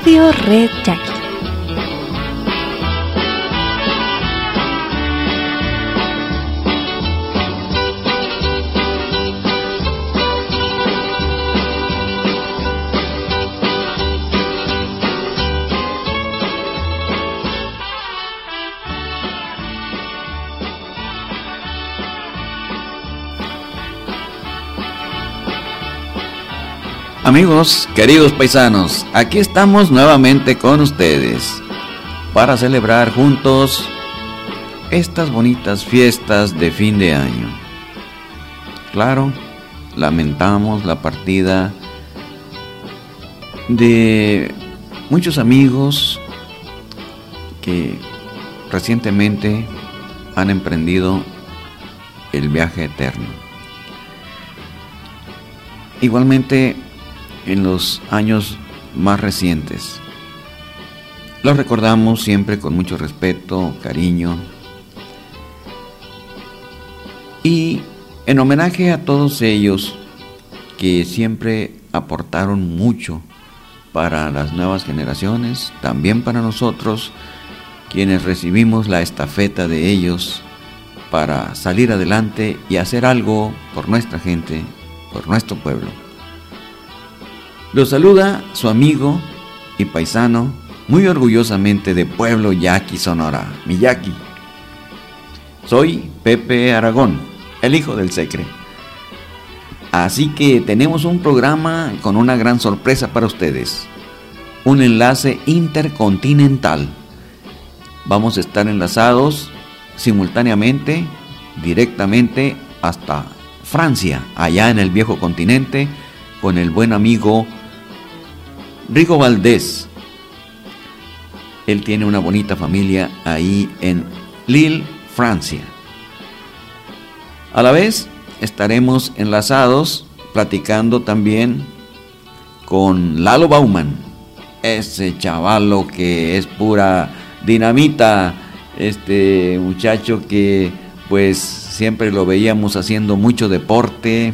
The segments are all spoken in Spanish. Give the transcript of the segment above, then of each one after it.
Radio Red Jackie. Amigos, queridos paisanos, aquí estamos nuevamente con ustedes para celebrar juntos estas bonitas fiestas de fin de año. Claro, lamentamos la partida de muchos amigos que recientemente han emprendido el viaje eterno. Igualmente, en los años más recientes. Los recordamos siempre con mucho respeto, cariño. Y en homenaje a todos ellos que siempre aportaron mucho para las nuevas generaciones, también para nosotros, quienes recibimos la estafeta de ellos para salir adelante y hacer algo por nuestra gente, por nuestro pueblo. Lo saluda su amigo y paisano, muy orgullosamente de Pueblo Yaqui, Sonora, Miyaki. Soy Pepe Aragón, el hijo del Secre. Así que tenemos un programa con una gran sorpresa para ustedes. Un enlace intercontinental. Vamos a estar enlazados simultáneamente, directamente hasta Francia, allá en el viejo continente, con el buen amigo Rigo Valdés. Él tiene una bonita familia ahí en Lille, Francia. A la vez estaremos enlazados platicando también con Lalo Bauman, ese chavalo que es pura dinamita, este muchacho que pues siempre lo veíamos haciendo mucho deporte,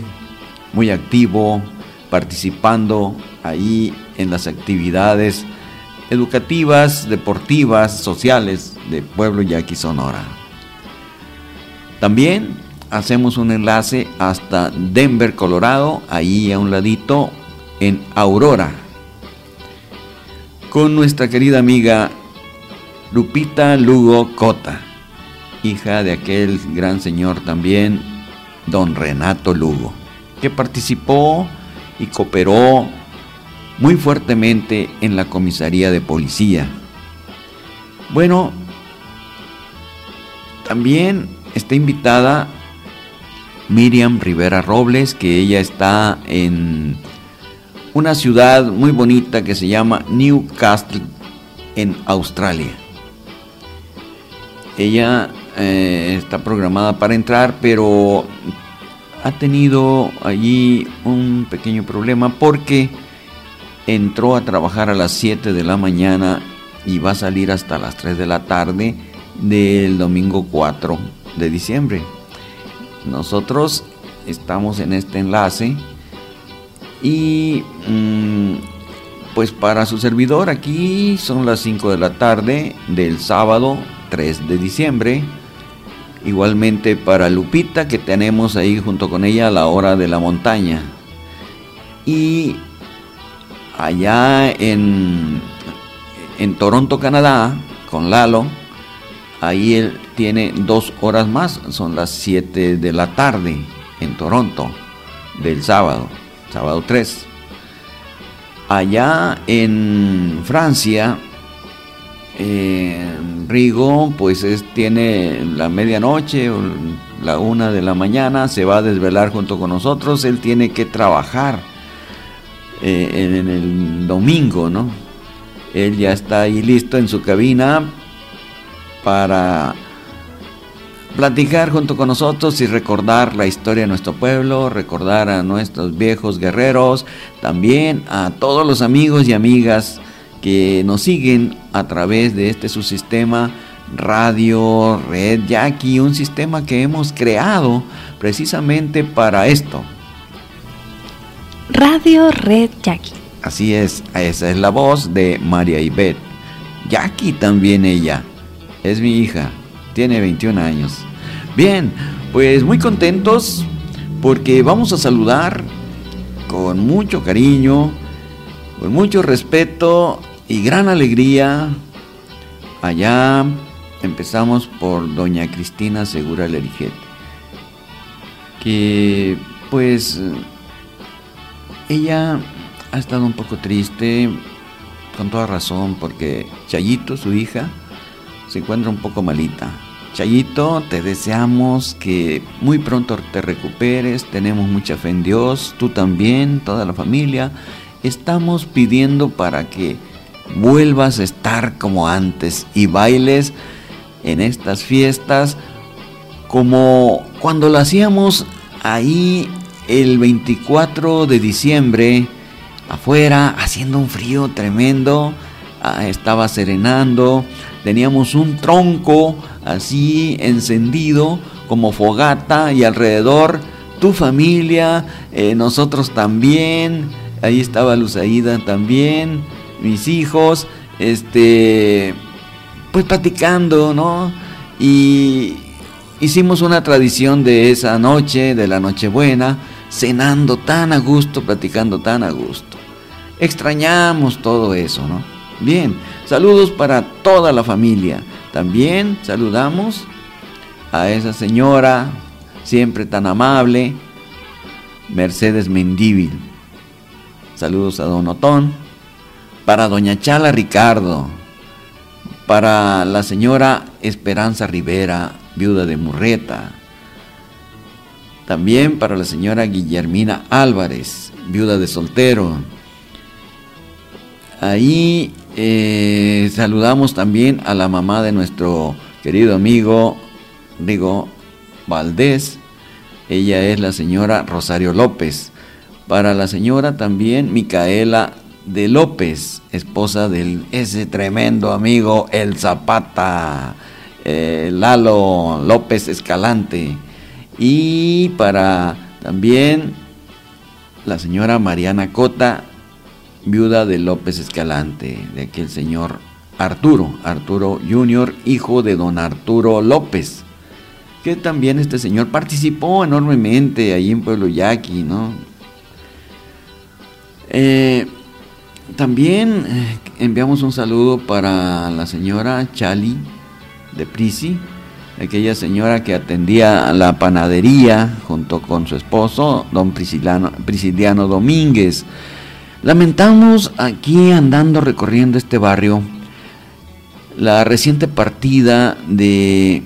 muy activo, participando ahí en las actividades educativas, deportivas, sociales de Pueblo Yaqui Sonora. También hacemos un enlace hasta Denver, Colorado, ahí a un ladito en Aurora, con nuestra querida amiga Lupita Lugo Cota, hija de aquel gran señor también, don Renato Lugo, que participó y cooperó muy fuertemente en la comisaría de policía. Bueno, también está invitada Miriam Rivera Robles, que ella está en una ciudad muy bonita que se llama Newcastle en Australia. Ella eh, está programada para entrar, pero ha tenido allí un pequeño problema porque entró a trabajar a las 7 de la mañana y va a salir hasta las 3 de la tarde del domingo 4 de diciembre. Nosotros estamos en este enlace y mm, pues para su servidor aquí son las 5 de la tarde del sábado 3 de diciembre. Igualmente para Lupita que tenemos ahí junto con ella a la hora de la montaña. Y allá en, en Toronto, Canadá, con Lalo, ahí él tiene dos horas más, son las 7 de la tarde en Toronto, del sábado, sábado 3. Allá en Francia, Rigo, pues es, tiene la medianoche, la una de la mañana, se va a desvelar junto con nosotros, él tiene que trabajar eh, en, el domingo, ¿no? Él ya está ahí listo en su cabina para platicar junto con nosotros y recordar la historia de nuestro pueblo, recordar a nuestros viejos guerreros, también a todos los amigos y amigas que nos siguen a través de este subsistema Radio Red Jackie, un sistema que hemos creado precisamente para esto, Radio Red Jackie, Así es, esa es la voz de María Ibet. Jackie también ella. Es mi hija. Tiene 21 años. Bien, pues muy contentos porque vamos a saludar con mucho cariño, con mucho respeto y gran alegría. Allá empezamos por doña Cristina Segura Lerijet, que pues ella ha estado un poco triste, con toda razón, porque Chayito, su hija, se encuentra un poco malita. Chayito, te deseamos que muy pronto te recuperes, tenemos mucha fe en Dios, tú también, toda la familia. Estamos pidiendo para que vuelvas a estar como antes y bailes en estas fiestas como cuando lo hacíamos ahí el 24 de diciembre, afuera, haciendo un frío tremendo, ah, estaba serenando, teníamos un tronco así encendido como fogata y alrededor tu familia, eh, nosotros también, ahí estaba Luzaida también, mis hijos, este, pues platicando, ¿no? Y hicimos una tradición de esa noche, de la Nochebuena, cenando tan a gusto, platicando tan a gusto. Extrañamos todo eso, ¿no? Bien, saludos para toda la familia. También saludamos a esa señora, siempre tan amable, Mercedes Mendíbil. Saludos a Don Otón. Para Doña Chala Ricardo. Para la señora Esperanza Rivera, viuda de Murreta. También para la señora Guillermina Álvarez, viuda de soltero. Ahí eh, saludamos también a la mamá de nuestro querido amigo Rigo Valdés. Ella es la señora Rosario López. Para la señora también Micaela de López, esposa de ese tremendo amigo El Zapata, eh, Lalo López Escalante. Y para también la señora Mariana Cota, viuda de López Escalante, de aquel señor Arturo, Arturo Junior, hijo de don Arturo López, que también este señor participó enormemente ahí en Pueblo Yaqui, ¿no? Eh, también eh, enviamos un saludo para la señora Chali de Prisi, aquella señora que atendía la panadería junto con su esposo, don Prisciliano Domínguez. Lamentamos aquí andando recorriendo este barrio la reciente partida de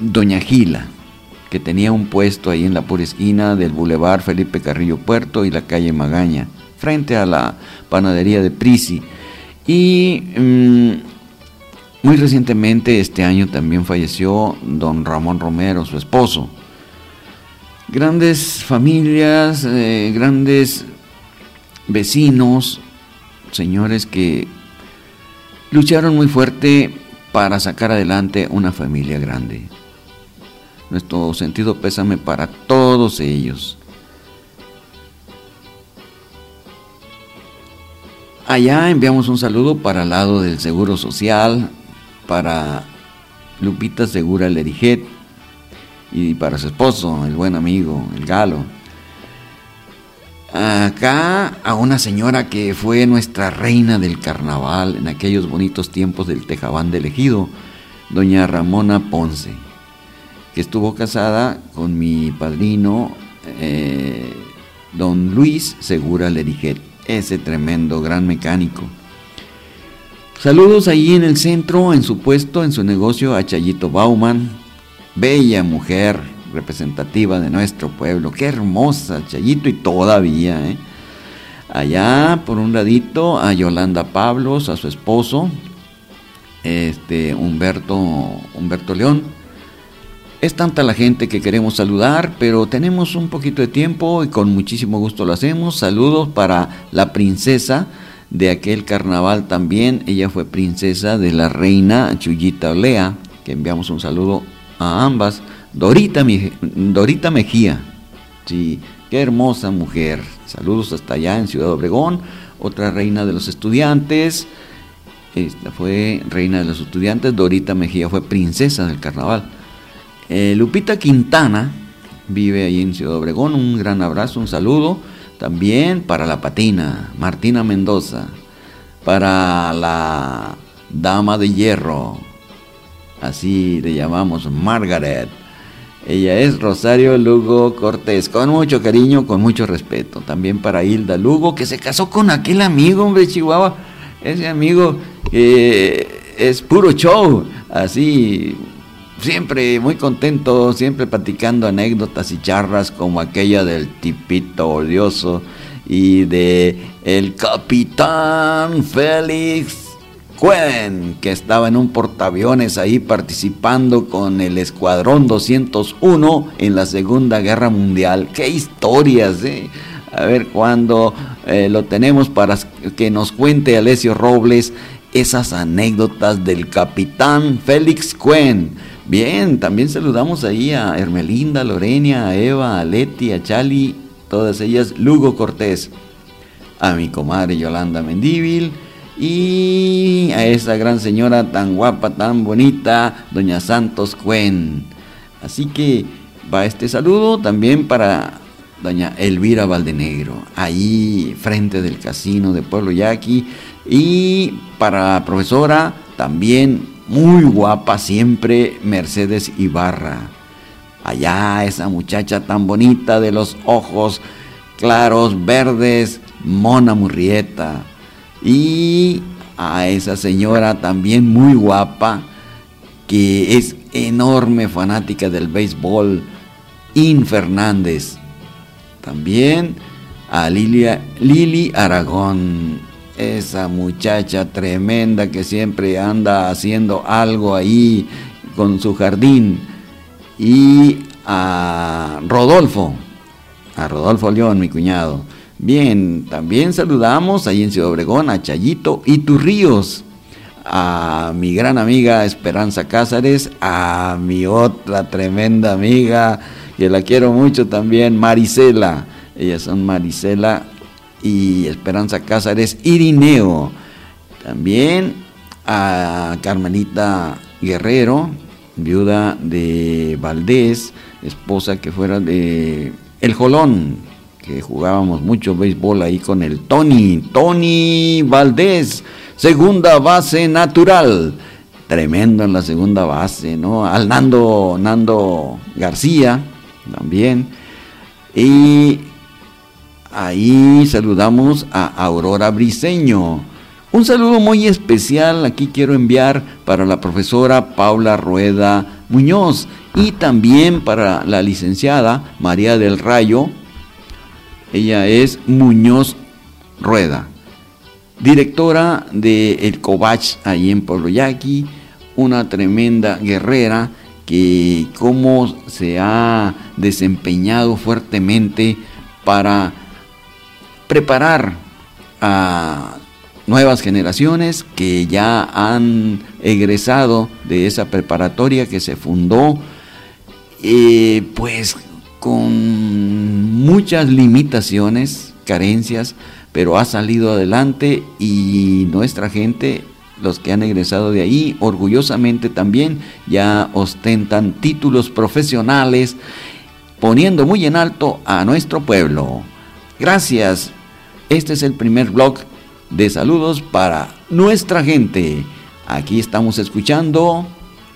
Doña Gila, que tenía un puesto ahí en la pura esquina del Boulevard Felipe Carrillo Puerto y la calle Magaña, frente a la panadería de Prisi. Y mm, muy recientemente, este año también falleció don Ramón Romero, su esposo grandes familias, eh, grandes vecinos, señores que lucharon muy fuerte para sacar adelante una familia grande. Nuestro sentido pésame para todos ellos. Allá enviamos un saludo para el lado del Seguro Social, para Lupita Segura Lerijet, y para su esposo, el buen amigo, el galo. Acá a una señora que fue nuestra reina del carnaval en aquellos bonitos tiempos del Tejabán de Ejido, doña Ramona Ponce, que estuvo casada con mi padrino, eh, don Luis Segura Lerijet, ese tremendo gran mecánico. Saludos allí en el centro, en su puesto, en su negocio a Chayito Bauman, bella mujer representativa de nuestro pueblo. Qué hermosa, Chayito, y todavía, ¿eh? Allá, por un ladito, a Yolanda Pablos, a su esposo, este, Humberto, Humberto León. Es tanta la gente que queremos saludar, pero tenemos un poquito de tiempo y con muchísimo gusto lo hacemos. Saludos para la princesa de aquel carnaval también. Ella fue princesa de la reina Chuyita Olea, que enviamos un saludo a ambas. Dorita, Dorita Mejía, sí, qué hermosa mujer, Saludos hasta allá en Ciudad Obregón. Otra reina de los estudiantes. Esta fue reina de los estudiantes. Dorita Mejía fue princesa del carnaval. Eh, Lupita Quintana vive ahí en Ciudad Obregón. Un gran abrazo, un saludo. También para la patina, Martina Mendoza. Para la dama de hierro, así le llamamos, Margaret. Ella es Rosario Lugo Cortés, con mucho cariño, con mucho respeto. También para Hilda Lugo, que se casó con aquel amigo, hombre, Chihuahua. Ese amigo es puro show, así, siempre muy contento, siempre platicando anécdotas y charras como aquella del tipito odioso y de el capitán Félix Cuen, que estaba en un portaaviones ahí participando con el Escuadrón 201 en la Segunda Guerra Mundial. ¡Qué historias! Eh! A ver cuándo eh, lo tenemos para que nos cuente Alessio Robles esas anécdotas del capitán Félix Cuen. Bien, también saludamos ahí a Hermelinda, Lorena, a Eva, a Leti, a Chali, todas ellas, Lugo Cortés, a mi comadre Yolanda Mendíbil y a esa gran señora tan guapa, tan bonita, doña Santos Cuen. Así que va este saludo también para doña Elvira Valdenegro, ahí frente del casino de Pueblo Yaqui. Y para la profesora también muy guapa siempre, Mercedes Ibarra. Allá esa muchacha tan bonita de los ojos claros, verdes, Mona Murrieta y a esa señora también muy guapa, que es enorme fanática del béisbol, In Fernández. También a Lilia, Lili Aragón, esa muchacha tremenda que siempre anda haciendo algo ahí con su jardín. Y a Rodolfo, a Rodolfo León, mi cuñado Bien, también saludamos ahí en Ciudad Obregón a Chayito y Turríos, a mi gran amiga Esperanza Cázares, a mi otra tremenda amiga que la quiero mucho también, Marisela. Ellas son Marisela y Esperanza Cázares, Irineo. También a Carmelita Guerrero, viuda de Valdés, esposa que fuera de El Jolón, que jugábamos mucho béisbol ahí con el Tony, Tony Valdés, segunda base natural. Tremendo en la segunda base, ¿no? Al Nando, Nando García también. Y ahí saludamos a Aurora Briseño. Un saludo muy especial aquí quiero enviar para la profesora Paula Rueda Muñoz y también para la licenciada María del Rayo ella es Muñoz Rueda, directora de El Cobach ahí en Pueblo Yaqui, una tremenda guerrera que cómo se ha desempeñado fuertemente para preparar a nuevas generaciones que ya han egresado de esa preparatoria que se fundó, eh, pues con muchas limitaciones, carencias, pero ha salido adelante y nuestra gente, los que han egresado de ahí, orgullosamente también ya ostentan títulos profesionales, poniendo muy en alto a nuestro pueblo. Gracias. Este es el primer blog de saludos para nuestra gente. Aquí estamos escuchando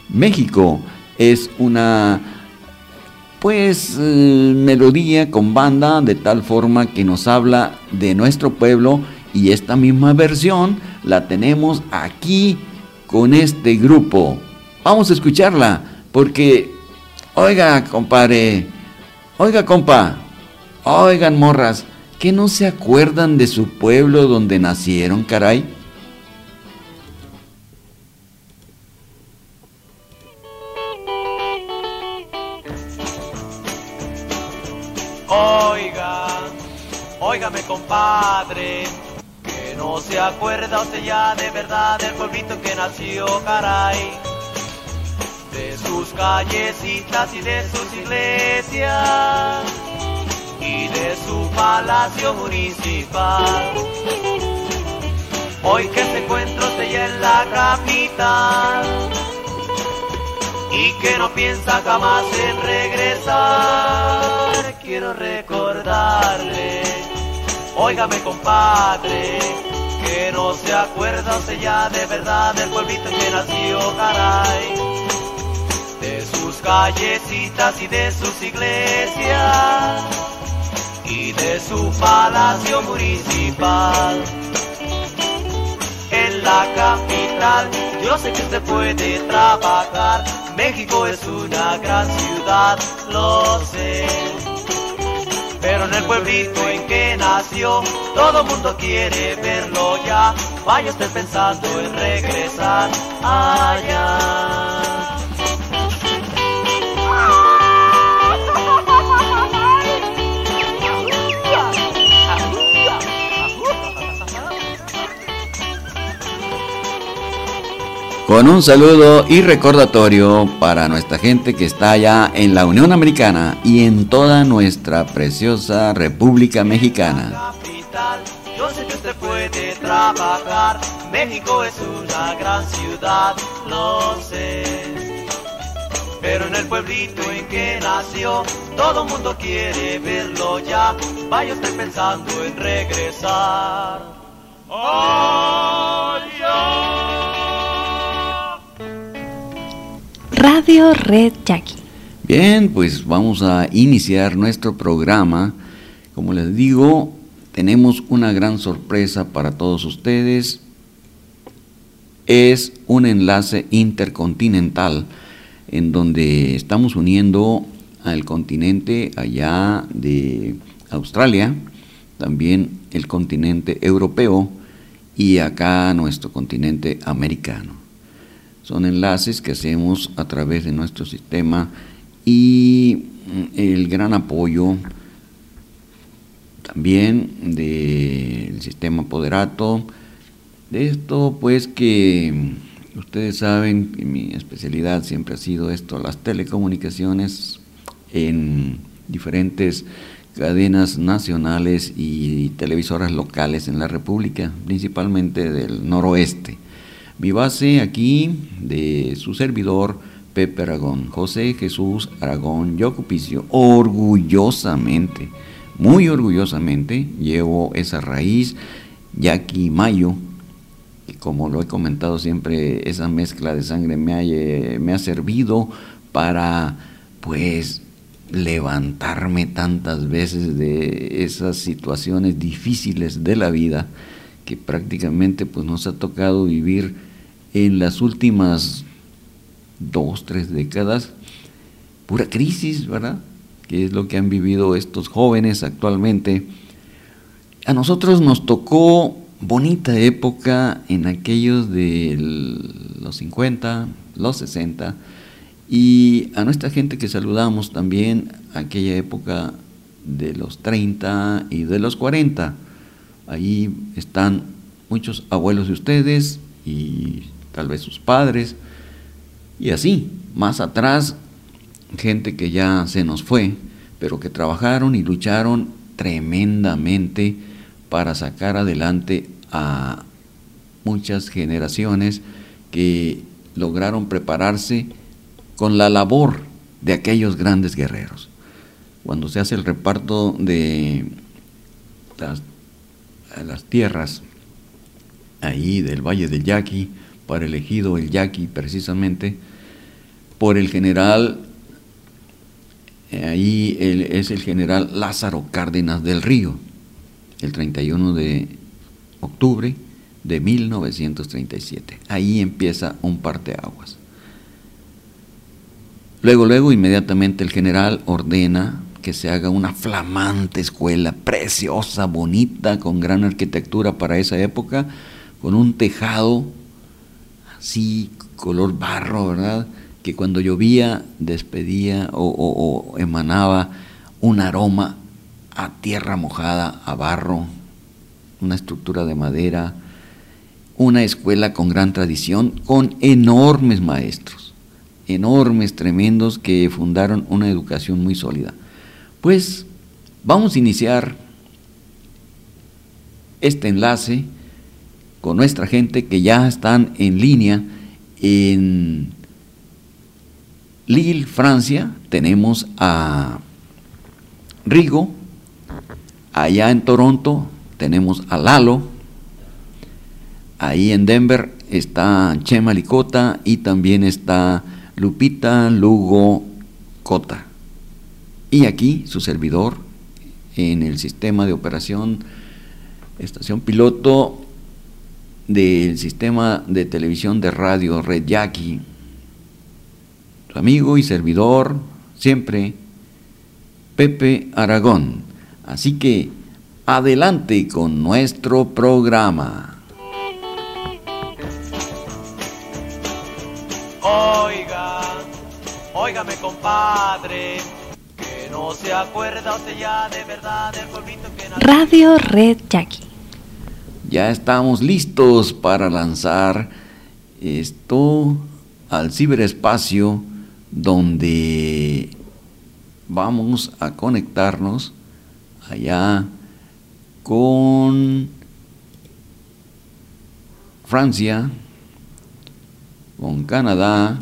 México. Es una pues eh, melodía con banda de tal forma que nos habla de nuestro pueblo y esta misma versión la tenemos aquí con este grupo. Vamos a escucharla porque, oiga compadre, oiga compa, oigan morras, que no se acuerdan de su pueblo donde nacieron, caray. Óigame compadre, que no se acuerda usted ya de verdad del pueblito que nació, caray. De sus callecitas y de sus iglesias. Y de su palacio municipal. Hoy que este encuentro se en la capital y que no piensa jamás en regresar, quiero recordarle, óigame compadre, que no se acuerda usted ya de verdad del pueblito en que nació, caray, de sus callecitas y de sus iglesias y de su palacio municipal. En la capital, yo sé que usted puede trabajar. México es una gran ciudad, lo sé. Pero en el pueblito en que nació, todo mundo quiere verlo ya. Vaya usted pensando en regresar allá. Con un saludo y recordatorio para nuestra gente que está allá en la Unión Americana y en toda nuestra preciosa República Mexicana. Yo sé que usted puede trabajar, México es una gran ciudad, lo sé. Pero en el pueblito en que nació, todo mundo quiere verlo ya. Vaya usted pensando en regresar. Radio Red Jackie. Bien, pues vamos a iniciar nuestro programa. Como les digo, tenemos una gran sorpresa para todos ustedes. Es un enlace intercontinental en donde estamos uniendo al continente allá de Australia, también el continente europeo y acá nuestro continente americano. Son enlaces que hacemos a través de nuestro sistema y mm, el gran apoyo también del sistema Poderato. De esto pues que mm, ustedes saben que mi especialidad siempre ha sido esto, las telecomunicaciones en diferentes cadenas nacionales y televisoras locales en la República, principalmente del noroeste. Mi base aquí de su servidor, Pepe Aragón, José Jesús Aragón Yocupicio, orgullosamente, muy orgullosamente, llevo esa raíz, Yaqui Mayo, y como lo he comentado siempre, esa mezcla de sangre me ha, me ha servido para, pues, levantarme tantas veces de esas situaciones difíciles de la vida que prácticamente pues nos ha tocado vivir en las últimas dos, tres décadas, pura crisis, ¿verdad? Que es lo que han vivido estos jóvenes actualmente. A nosotros nos tocó bonita época en aquellos de los 50, los 60, y a nuestra gente que saludamos también aquella época de los 30 y de los 40. Ahí están muchos abuelos de ustedes y tal vez sus padres, y así, más atrás, gente que ya se nos fue, pero que trabajaron y lucharon tremendamente para sacar adelante a muchas generaciones que lograron prepararse con la labor de aquellos grandes guerreros. Cuando se hace el reparto de las, tierras ahí del Valle del Yaqui, para elegido el Yaqui precisamente por el general, eh, ahí es el general Lázaro Cárdenas del Río, el 31 de octubre de 1937. Ahí empieza un parteaguas. Luego, luego, inmediatamente el general ordena que se haga una flamante escuela, preciosa, bonita, con gran arquitectura para esa época, con un tejado sí, color barro, ¿verdad? Que cuando llovía despedía o, emanaba un aroma a tierra mojada, a barro, una estructura de madera, una escuela con gran tradición, con enormes maestros, enormes, tremendos, que fundaron una educación muy sólida. Pues Vamos a iniciar este enlace con nuestra gente que ya están en línea en Lille, Francia. Tenemos a Rigo. Allá en Toronto tenemos a Lalo. Ahí en Denver está Chema Licota y también está Lupita Lugo Cota. Y aquí su servidor en el sistema de operación estación piloto del sistema de televisión de radio Red Jackie. Su amigo y servidor siempre Pepe Aragón. Así que adelante con nuestro programa. Oiga, óigame compadre, que no se acuerda usted ya de verdad del pueblito que nació. Radio Red Jackie. Ya estamos listos para lanzar esto al ciberespacio donde vamos a conectarnos allá con Francia, con Canadá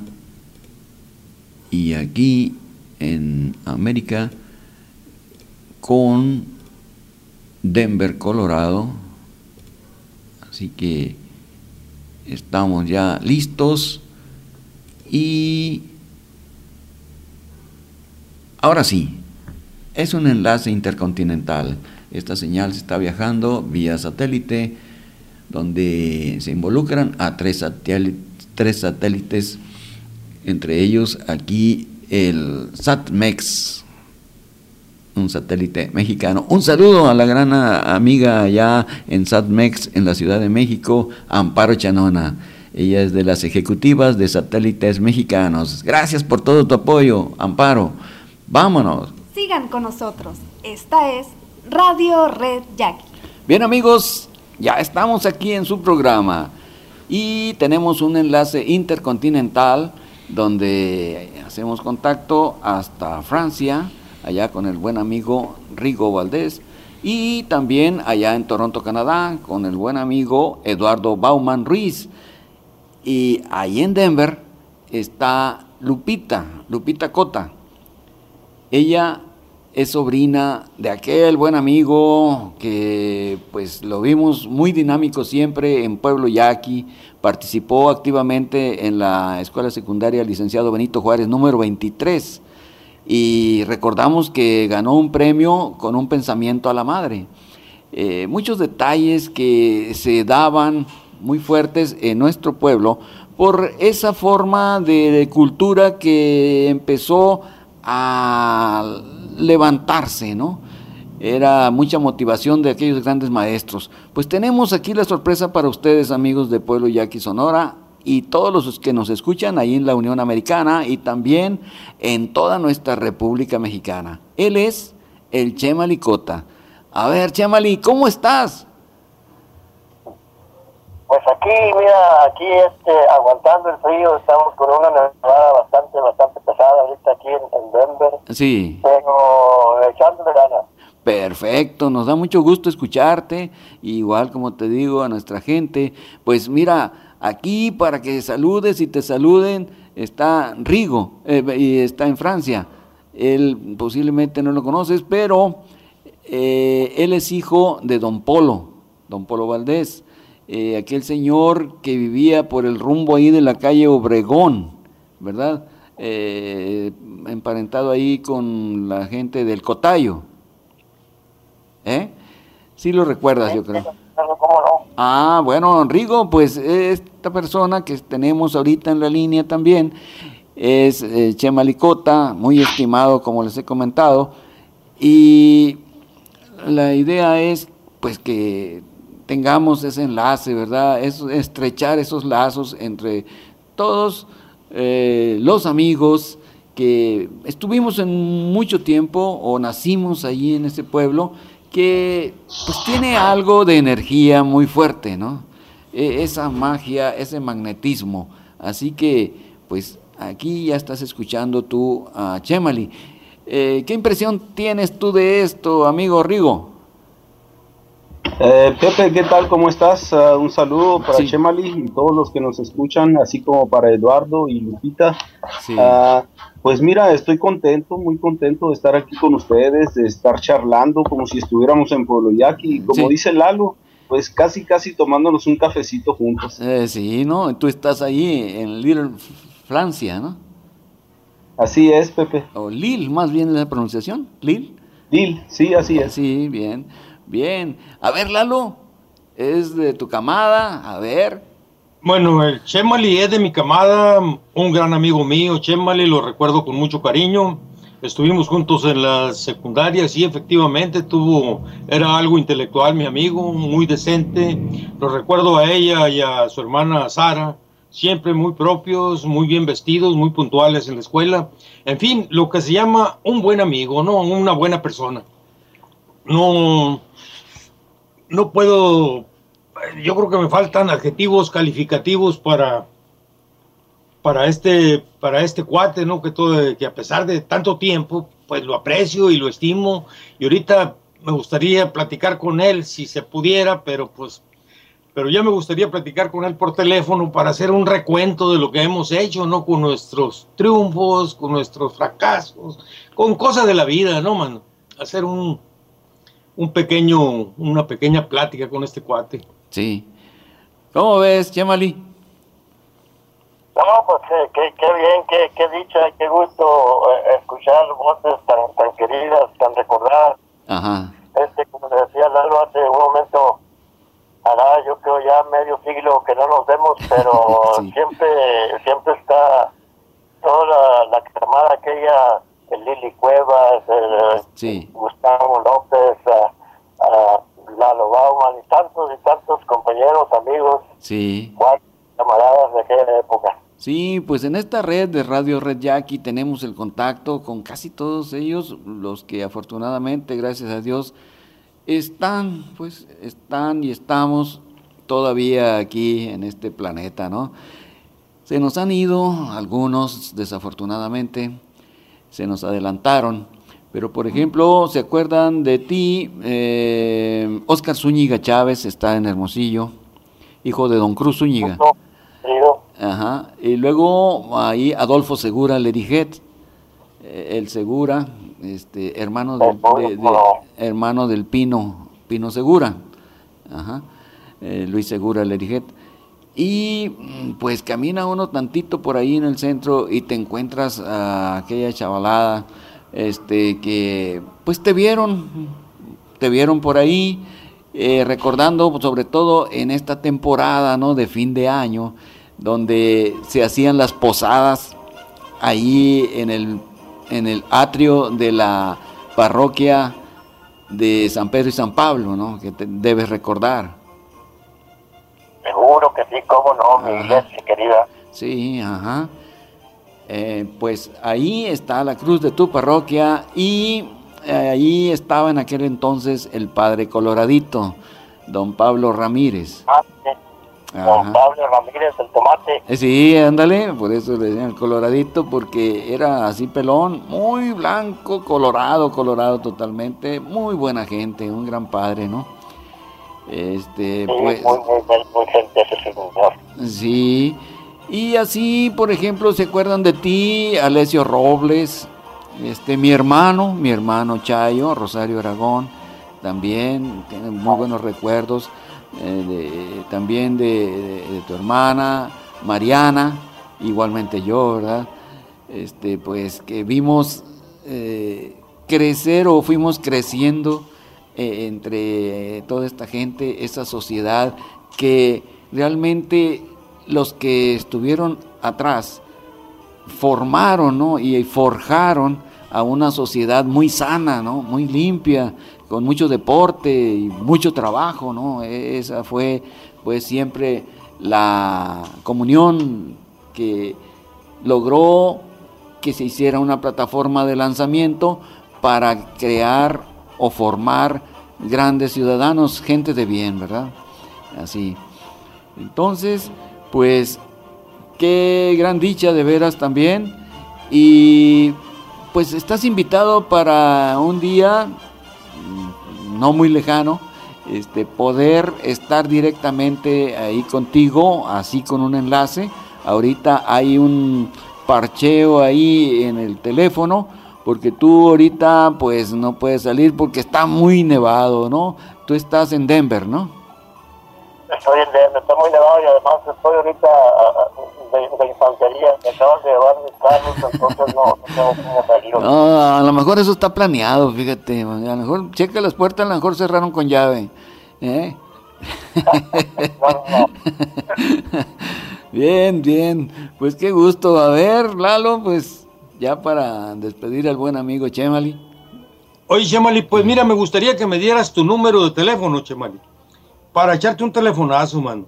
y aquí en América con Denver, Colorado. Así que estamos ya listos y Ahora sí, es un enlace intercontinental. Esta señal se está viajando vía satélite, donde se involucran a tres satélites, tres satélites entre ellos aquí el SatMex, un satélite mexicano. Un saludo a la gran amiga allá en SatMex, en la Ciudad de México, Amparo Chanona. Ella es de las ejecutivas de satélites mexicanos. Gracias por todo tu apoyo, Amparo. Vámonos. Sigan con nosotros. Esta es Radio Red Jackie. Bien amigos, ya estamos aquí en su programa y tenemos un enlace intercontinental donde hacemos contacto hasta Francia, allá con el buen amigo Rigo Valdés y también allá en Toronto, Canadá, con el buen amigo Eduardo Bauman Ruiz. Y ahí en Denver está Lupita, Lupita Cota. Ella es sobrina de aquel buen amigo que pues lo vimos muy dinámico siempre en Pueblo Yaqui, participó activamente en la escuela secundaria licenciado Benito Juárez número 23 y recordamos que ganó un premio con un pensamiento a la madre. Eh, muchos detalles que se daban muy fuertes en nuestro pueblo por esa forma de cultura que empezó a levantarse, ¿no? Era mucha motivación de aquellos grandes maestros. Pues tenemos aquí la sorpresa para ustedes, amigos de Pueblo Yaqui Sonora, y todos los que nos escuchan ahí en la Unión Americana y también en toda nuestra República Mexicana. Él es el Chema Licota. A ver, Chemali, ¿cómo estás? Pues aquí, mira, aquí este, aguantando el frío, estamos con una nevada bastante, bastante pesada ahorita aquí en, en Denver, Sí, pero echándole ganas. perfecto, nos da mucho gusto escucharte, igual como te digo a nuestra gente, pues mira, aquí para que saludes y te saluden está Rigo, eh, y está en Francia, él posiblemente no lo conoces, pero eh, él es hijo de don Polo, don Polo Valdés, eh, aquel señor que vivía por el rumbo ahí de la calle Obregón, ¿verdad? Emparentado ahí con la gente del Cotayo. ¿Eh? Sí lo recuerdas, yo creo. Ah, bueno, Rigo, pues esta persona que tenemos ahorita en la línea también es eh, Chema Licota, muy estimado, como les he comentado, y la idea es pues que tengamos ese enlace, ¿verdad? Es estrechar esos lazos entre todos eh, los amigos que estuvimos en mucho tiempo o nacimos allí en ese pueblo que pues tiene algo de energía muy fuerte, ¿no? E- esa magia, ese magnetismo. Así que, pues aquí ya estás escuchando tú a Chemali. Eh, ¿Qué impresión tienes tú de esto, amigo Rigo? Eh, Pepe, ¿qué tal? ¿Cómo estás? Ah, un saludo para Chemali y todos los que nos escuchan, así como para Eduardo y Lupita. Ah, pues mira, estoy contento, muy contento de estar aquí con ustedes, de estar charlando como si estuviéramos en Pueblo Yaqui. Como dice Lalo, pues casi, casi tomándonos un cafecito juntos. Eh, sí, ¿no? Tú estás ahí en Little Francia, ¿no? Así es, Pepe. O Lille, más bien la pronunciación, Lille. Lille, sí, así es. Sí, bien, bien. A ver, Lalo, es de tu camada, a ver. Bueno, el Chemali es de mi camada, un gran amigo mío, Chemali, lo recuerdo con mucho cariño. Estuvimos juntos en la secundaria, sí, efectivamente, tuvo, era algo intelectual, mi amigo, muy decente. Lo recuerdo a ella y a su hermana Sara, siempre muy propios, muy bien vestidos, muy puntuales en la escuela. En fin, lo que se llama un buen amigo, ¿no? Una buena persona. No, no puedo, yo creo que me faltan adjetivos calificativos para, para este, para este cuate, ¿no? Que, todo, que a pesar de tanto tiempo, pues lo aprecio y lo estimo. Y ahorita me gustaría platicar con él si se pudiera, pero pues pero ya me gustaría platicar con él por teléfono para hacer un recuento de lo que hemos hecho, ¿no? Con nuestros triunfos, con nuestros fracasos, con cosas de la vida, ¿no, mano? Hacer un, un pequeño, una pequeña plática con este cuate. Sí. ¿Cómo ves, Chemali? No, pues qué, qué, bien, qué, qué, dicha, qué gusto eh, escuchar voces tan, tan queridas, tan recordadas. Ajá. Este, como decía Lalo hace un momento, hará yo creo ya medio siglo que no nos vemos, pero siempre siempre está toda la, la camada aquella, el Lili Cuevas, el, Gustavo López, Lalo Bauman y tantos y tantos compañeros, amigos, sí. camaradas de aquella época. Sí, pues en esta red de Radio Red Jackie tenemos el contacto con casi todos ellos, los que afortunadamente, gracias a Dios, están, pues, están y estamos todavía aquí en este planeta, ¿no? Se nos han ido algunos, desafortunadamente, se nos adelantaron, pero por ejemplo, ¿se acuerdan de ti? Eh, Oscar Zúñiga Chávez está en Hermosillo, hijo de don Cruz Zúñiga. Ajá. Y luego ahí Adolfo Segura Leriget, eh, el Segura, este, hermano, del, hermano del Pino, Pino Segura, eh, Luis Segura Leriget. Y mm, pues camina uno tantito por ahí en el centro y te encuentras a aquella chavalada este, que pues te vieron, te vieron por ahí, eh, recordando sobre todo en esta temporada ¿no? de fin de año, donde se hacían las posadas ahí en el en el atrio de la parroquia de San Pedro y San Pablo, ¿no? Que te debes recordar. Seguro que sí, cómo no, mi iglesia querida. Sí, ajá. Eh, pues ahí está la cruz de tu parroquia y eh, ahí estaba en aquel entonces el padre Coloradito, don Pablo Ramírez. Ah, Don Pablo Ramírez, el tomate. Eh, sí, ándale, por eso le decían el coloradito, porque era así pelón, muy blanco, colorado, colorado totalmente, muy buena gente, un gran padre, ¿no? Este, pues, muy, muy, muy, gente ese señor. Sí, y así, por ejemplo, ¿se acuerdan de ti, Alessio Robles? Este, mi hermano, mi hermano Chayo, Rosario Aragón, también, tiene muy buenos recuerdos. Eh, también de, tu hermana Mariana, igualmente yo, ¿verdad? Este, pues que vimos eh, crecer o fuimos creciendo eh, entre toda esta gente, esa sociedad que realmente los que estuvieron atrás formaron y forjaron a una sociedad muy sana, ¿no? muy limpia, con mucho deporte y mucho trabajo, ¿no? Esa fue pues siempre la comunión que logró que se hiciera una plataforma de lanzamiento para crear o formar grandes ciudadanos, gente de bien, ¿verdad? Así. Entonces, pues, qué gran dicha de veras también. Y pues estás invitado para un día mm, no muy lejano, este, poder estar directamente ahí contigo, así con un enlace. Ahorita hay un parcheo ahí en el teléfono, porque tú ahorita pues no puedes salir porque está muy nevado, ¿no? Tú estás en Denver, ¿no? Estoy en Denver, está muy nevado y además estoy ahorita de, de infantería, me acaban de llevar mis carros, entonces no, no tengo cómo salir. No, a lo mejor eso está planeado, fíjate, a lo mejor checa las puertas, a lo mejor cerraron con llave. ¿eh? bien, bien, pues qué gusto. A ver, Lalo, pues ya para despedir al buen amigo Chemali. Oye, Chemali, pues mira, me gustaría que me dieras tu número de teléfono, Chemali, para echarte un telefonazo, mano.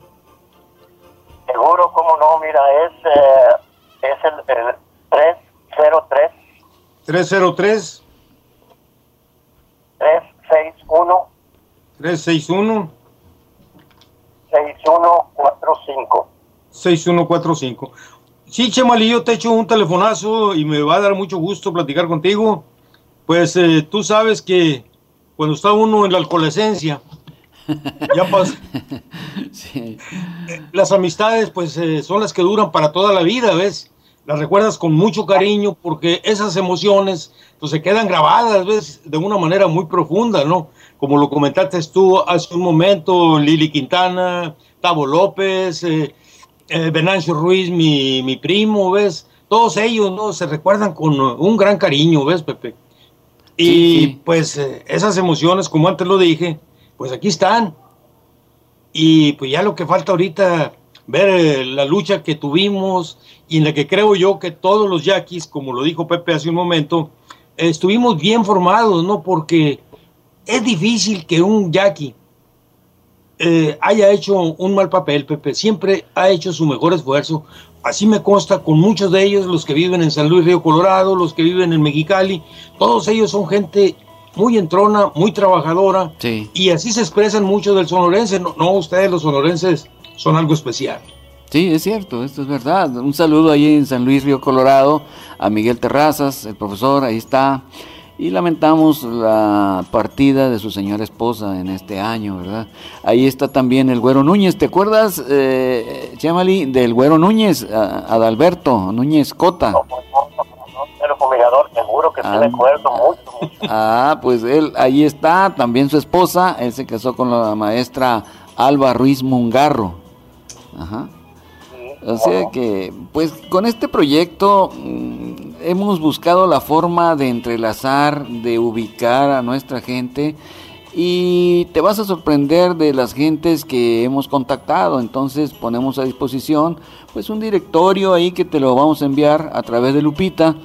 Seguro, cómo no, mira, es, eh, es el, el 303. 303. 361. 361. 6145. 6145. Sí, Chemali, yo te echo un telefonazo y me va a dar mucho gusto platicar contigo. Pues eh, tú sabes que cuando está uno en la alcoholescencia, ya pasa. Las amistades, pues, eh, son las que duran para toda la vida, ¿ves? Las recuerdas con mucho cariño porque esas emociones, pues, se quedan grabadas, ¿ves? De una manera muy profunda, ¿no? Como lo comentaste tú hace un momento, Lili Quintana, Tavo López, eh, eh, Venancio Ruiz, mi, mi primo, ¿ves? Todos ellos, ¿no? Se recuerdan con un gran cariño, ¿ves, Pepe? Y pues esas emociones, como antes lo dije, pues aquí están. Y pues ya lo que falta ahorita, ver eh, la lucha que tuvimos y en la que creo yo que todos los yaquis, como lo dijo Pepe hace un momento, estuvimos bien formados, ¿no? Porque es difícil que un yaqui eh, haya hecho un mal papel, Pepe. Siempre ha hecho su mejor esfuerzo. Así me consta con muchos de ellos, los que viven en San Luis Río Colorado, los que viven en Mexicali. Todos ellos son gente muy entrona, muy trabajadora. Y así se expresan mucho del sonorense. No, ustedes los sonorenses son algo especial. Sí, es cierto, esto es verdad. Un saludo ahí en San Luis Río Colorado a Miguel Terrazas, el profesor, ahí está. Y lamentamos la partida de su señora esposa en este año, ¿verdad? Ahí está también el Güero Núñez. ¿Te acuerdas, eh, Chamali, del Güero Núñez, Adalberto Núñez Cota? seguro que ah, mucho, Ah, pues él, ahí está, también su esposa, él se casó con la maestra Alba Ruiz Mungarro. Ajá. o sea que, pues con este proyecto mm, hemos buscado la forma de entrelazar, de ubicar a nuestra gente y te vas a sorprender de las gentes que hemos contactado. Entonces ponemos a disposición pues un directorio ahí que te lo vamos a enviar a través de Lupita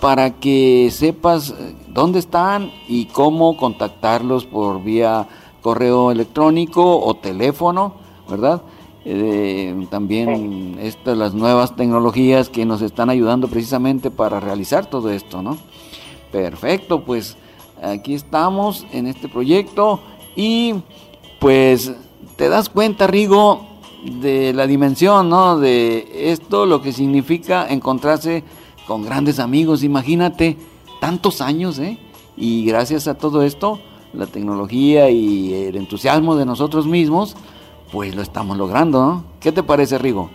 para que sepas eh, dónde están y cómo contactarlos por vía correo electrónico o teléfono, ¿verdad? Eh, también estas las nuevas tecnologías que nos están ayudando precisamente para realizar todo esto, ¿no? Perfecto, pues aquí estamos en este proyecto y pues te das cuenta, Rigo, de la dimensión, ¿no? De esto, lo que significa encontrarse con grandes amigos, imagínate, tantos años, ¿eh? Y gracias a todo esto, la tecnología y el entusiasmo de nosotros mismos, pues lo estamos logrando, ¿no? ¿Qué te parece, Rigo?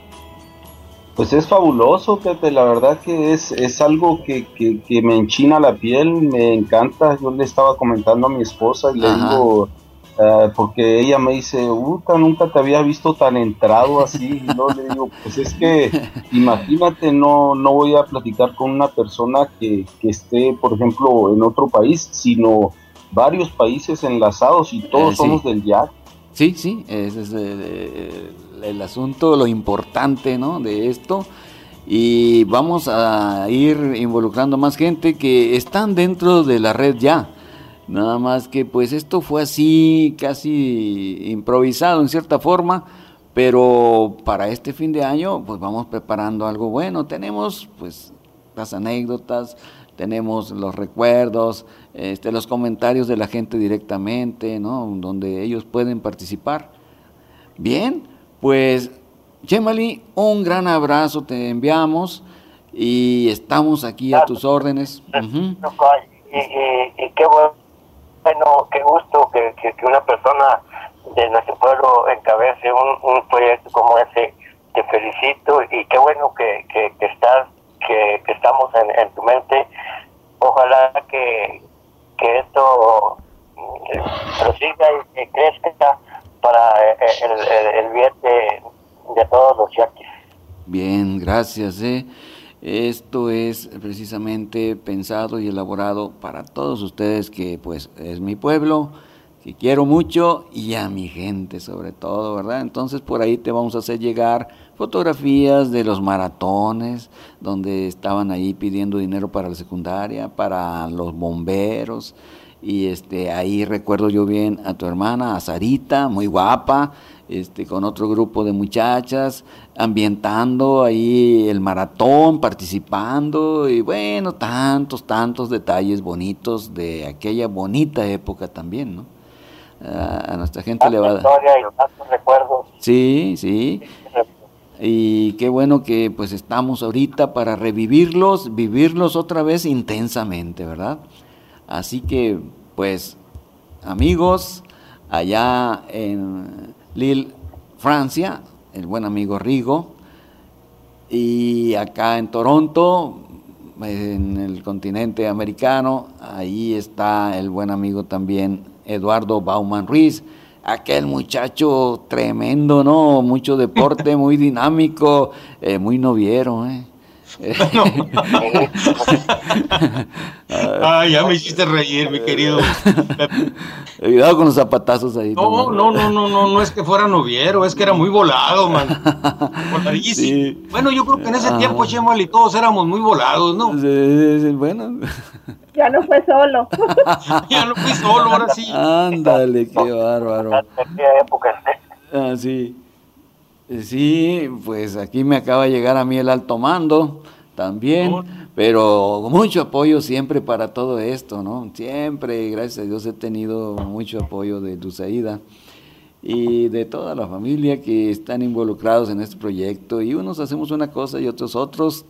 Pues es fabuloso, Pepe, la verdad que es, es algo que, que, me enchina la piel, me encanta. Yo le estaba comentando a mi esposa y le digo, eh, porque ella me dice, Uta, nunca te había visto tan entrado así. Y no le digo, pues es que imagínate, no, no voy a platicar con una persona que, que esté, por ejemplo, en otro país, sino varios países enlazados y todos eh, somos del jazz. Sí, sí, ese es el, asunto, lo importante ¿no? de esto. Y vamos a ir involucrando más gente que están dentro de la red ya Nada más que pues esto fue así, casi improvisado en cierta forma, pero para este fin de año pues vamos preparando algo bueno. Tenemos pues las anécdotas, tenemos los recuerdos, este, los comentarios de la gente directamente, ¿no? Donde ellos pueden participar. Bien, pues Chemali, un gran abrazo te enviamos y estamos aquí a tus órdenes. y, qué bueno, qué gusto que, que, una persona de nuestro pueblo encabece un, proyecto como ese. Te felicito y qué bueno que, que, estás, que, estamos en, tu mente. Ojalá que, que esto eh, y crezca para eh, el, el, bien de, de todos los yaquis. Bien, gracias. ¿eh? Esto es precisamente pensado y elaborado para todos ustedes que pues es mi pueblo, que quiero mucho y a mi gente sobre todo, ¿verdad? Entonces por ahí te vamos a hacer llegar fotografías de los maratones, donde estaban ahí pidiendo dinero para la secundaria, para los bomberos, y este ahí recuerdo yo bien a tu hermana, a Sarita, muy guapa, este, con otro grupo de muchachas, ambientando ahí el maratón, participando y bueno, tantos, tantos detalles bonitos de aquella bonita época también, ¿no? a nuestra gente le va a dar... Sí, sí. Y qué bueno que pues estamos ahorita para revivirlos, vivirlos otra vez intensamente, ¿verdad? Así que pues amigos, allá en Lille, Francia, el buen amigo Rigo, y acá en Toronto, en el continente americano, ahí está el buen amigo también Eduardo Bauman Ruiz, aquel muchacho tremendo, ¿no? Mucho deporte, muy dinámico, eh, muy noviero, ¿eh? Ay, ya me hiciste reír, mi querido. Cuidado con los zapatazos ahí. No, no, no, no, no, no es que fuera noviero, es que era muy volado, man. Bueno, yo creo que en ese tiempo, Chemal y todos éramos muy volados, ¿no? bueno. Ya no fue solo. ya no fui solo, ahora sí. Ándale, qué bárbaro. Ah, sí. Sí, pues aquí me acaba de llegar a mí el alto mando también, pero mucho apoyo siempre para todo esto, ¿no? Siempre, gracias a Dios, he tenido mucho apoyo de Luzaida y de toda la familia que están involucrados en este proyecto y unos hacemos una cosa y otros otros,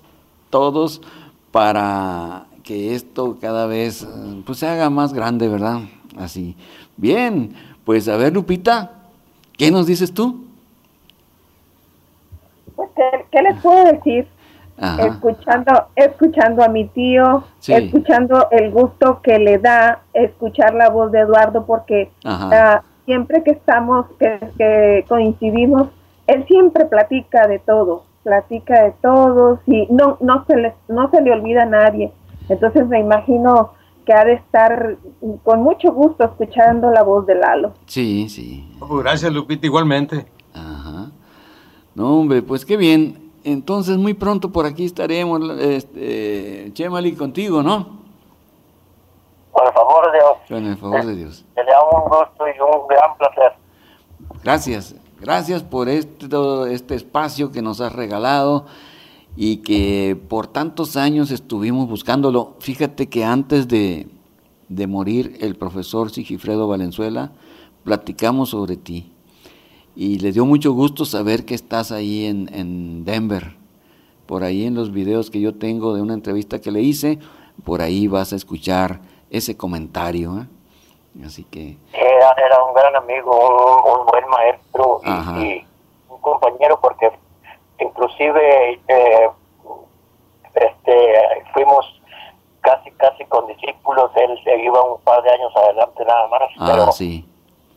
todos para que esto cada vez pues se haga más grande, ¿verdad? Así. Bien, pues a ver Lupita, ¿qué nos dices tú? ¿Qué, les puedo decir? Escuchando, escuchando a mi tío, escuchando el gusto que le da escuchar la voz de Eduardo, porque ah, siempre que estamos, que, coincidimos, él siempre platica de todo, platica de todos y no, no, se le, no se le olvida a nadie. Entonces me imagino que ha de estar con mucho gusto escuchando la voz de Lalo. Sí, sí. Oh, gracias, Lupita, igualmente. Ajá. No, hombre, pues qué bien. Entonces, muy pronto por aquí estaremos, este, Chemali, contigo, ¿no? Con el favor de Dios. Con el favor de Dios. le damos un gusto y un gran placer. Gracias, gracias por este, este espacio que nos has regalado y que por tantos años estuvimos buscándolo. Fíjate que antes de, de morir el profesor Sigifredo Valenzuela, platicamos sobre ti y le dio mucho gusto saber que estás ahí en, Denver. Por ahí en los videos que yo tengo de una entrevista que le hice, por ahí vas a escuchar ese comentario. ¿eh? Así que... Era, un gran amigo, un, buen maestro y, un compañero porque inclusive eh, este, fuimos casi casi con discípulos, él, iba un par de años adelante nada más. Ah, sí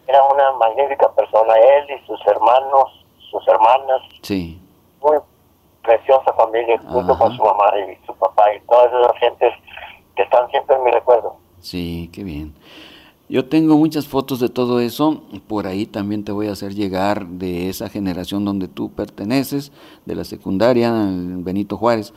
era una magnífica persona, él y sus hermanos, sus hermanas. Sí. Muy preciosa familia, junto con su mamá y su papá y todas esas gentes que están siempre en mi recuerdo. Sí, qué bien. Yo tengo muchas fotos de todo eso, por ahí también te voy a hacer llegar de esa generación donde tú perteneces, de la secundaria, Benito Juárez,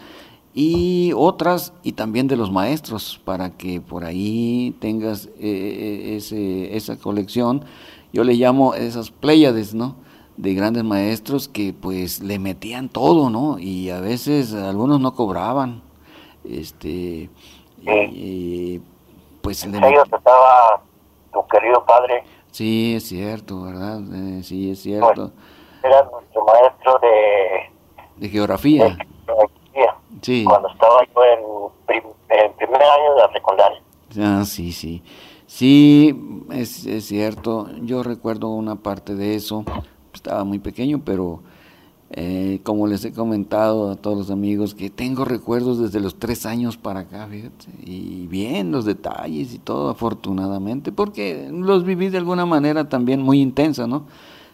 y otras, y también de los maestros, para que por ahí tengas eh, eh, ese, esa colección. Yo le llamo esas pléyades, ¿no? De grandes maestros que pues le metían todo, ¿no? Y a veces algunos no cobraban. Este, y, pues le estaba tu querido padre. Sí, es cierto, ¿verdad? Eh, sí, es cierto. era nuestro maestro de... De geografía. Cuando estaba yo en, en, primer año de la secundaria. Ah, sí, sí. Sí, es, es, cierto. Yo recuerdo una parte de eso. Estaba muy pequeño, pero eh, como les he comentado a todos los amigos, que tengo recuerdos desde los tres años para acá, fíjate, y bien los detalles y todo, afortunadamente, porque los viví de alguna manera también muy intensa, ¿no?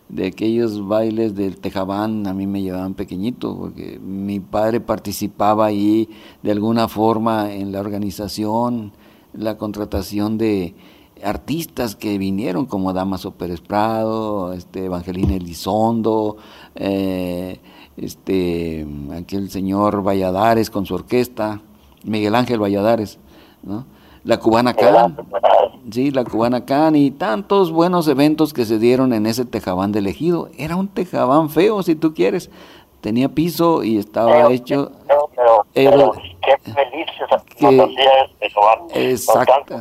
De aquellos bailes del Tejabán, a mí me llevaban pequeñito, porque mi padre participaba ahí de alguna forma en la organización, la contratación de artistas que vinieron como Damaso Pérez Prado, este Evangelina Elizondo, eh, este aquel señor Valladares con su orquesta, Miguel Ángel Valladares, ¿no? La Cubana Can, sí, la Cubana Can y tantos buenos eventos que se dieron en ese tejabán de elegido. Era un tejabán feo, si tú quieres. Tenía piso y estaba hecho. Pero, qué feliz que, exacto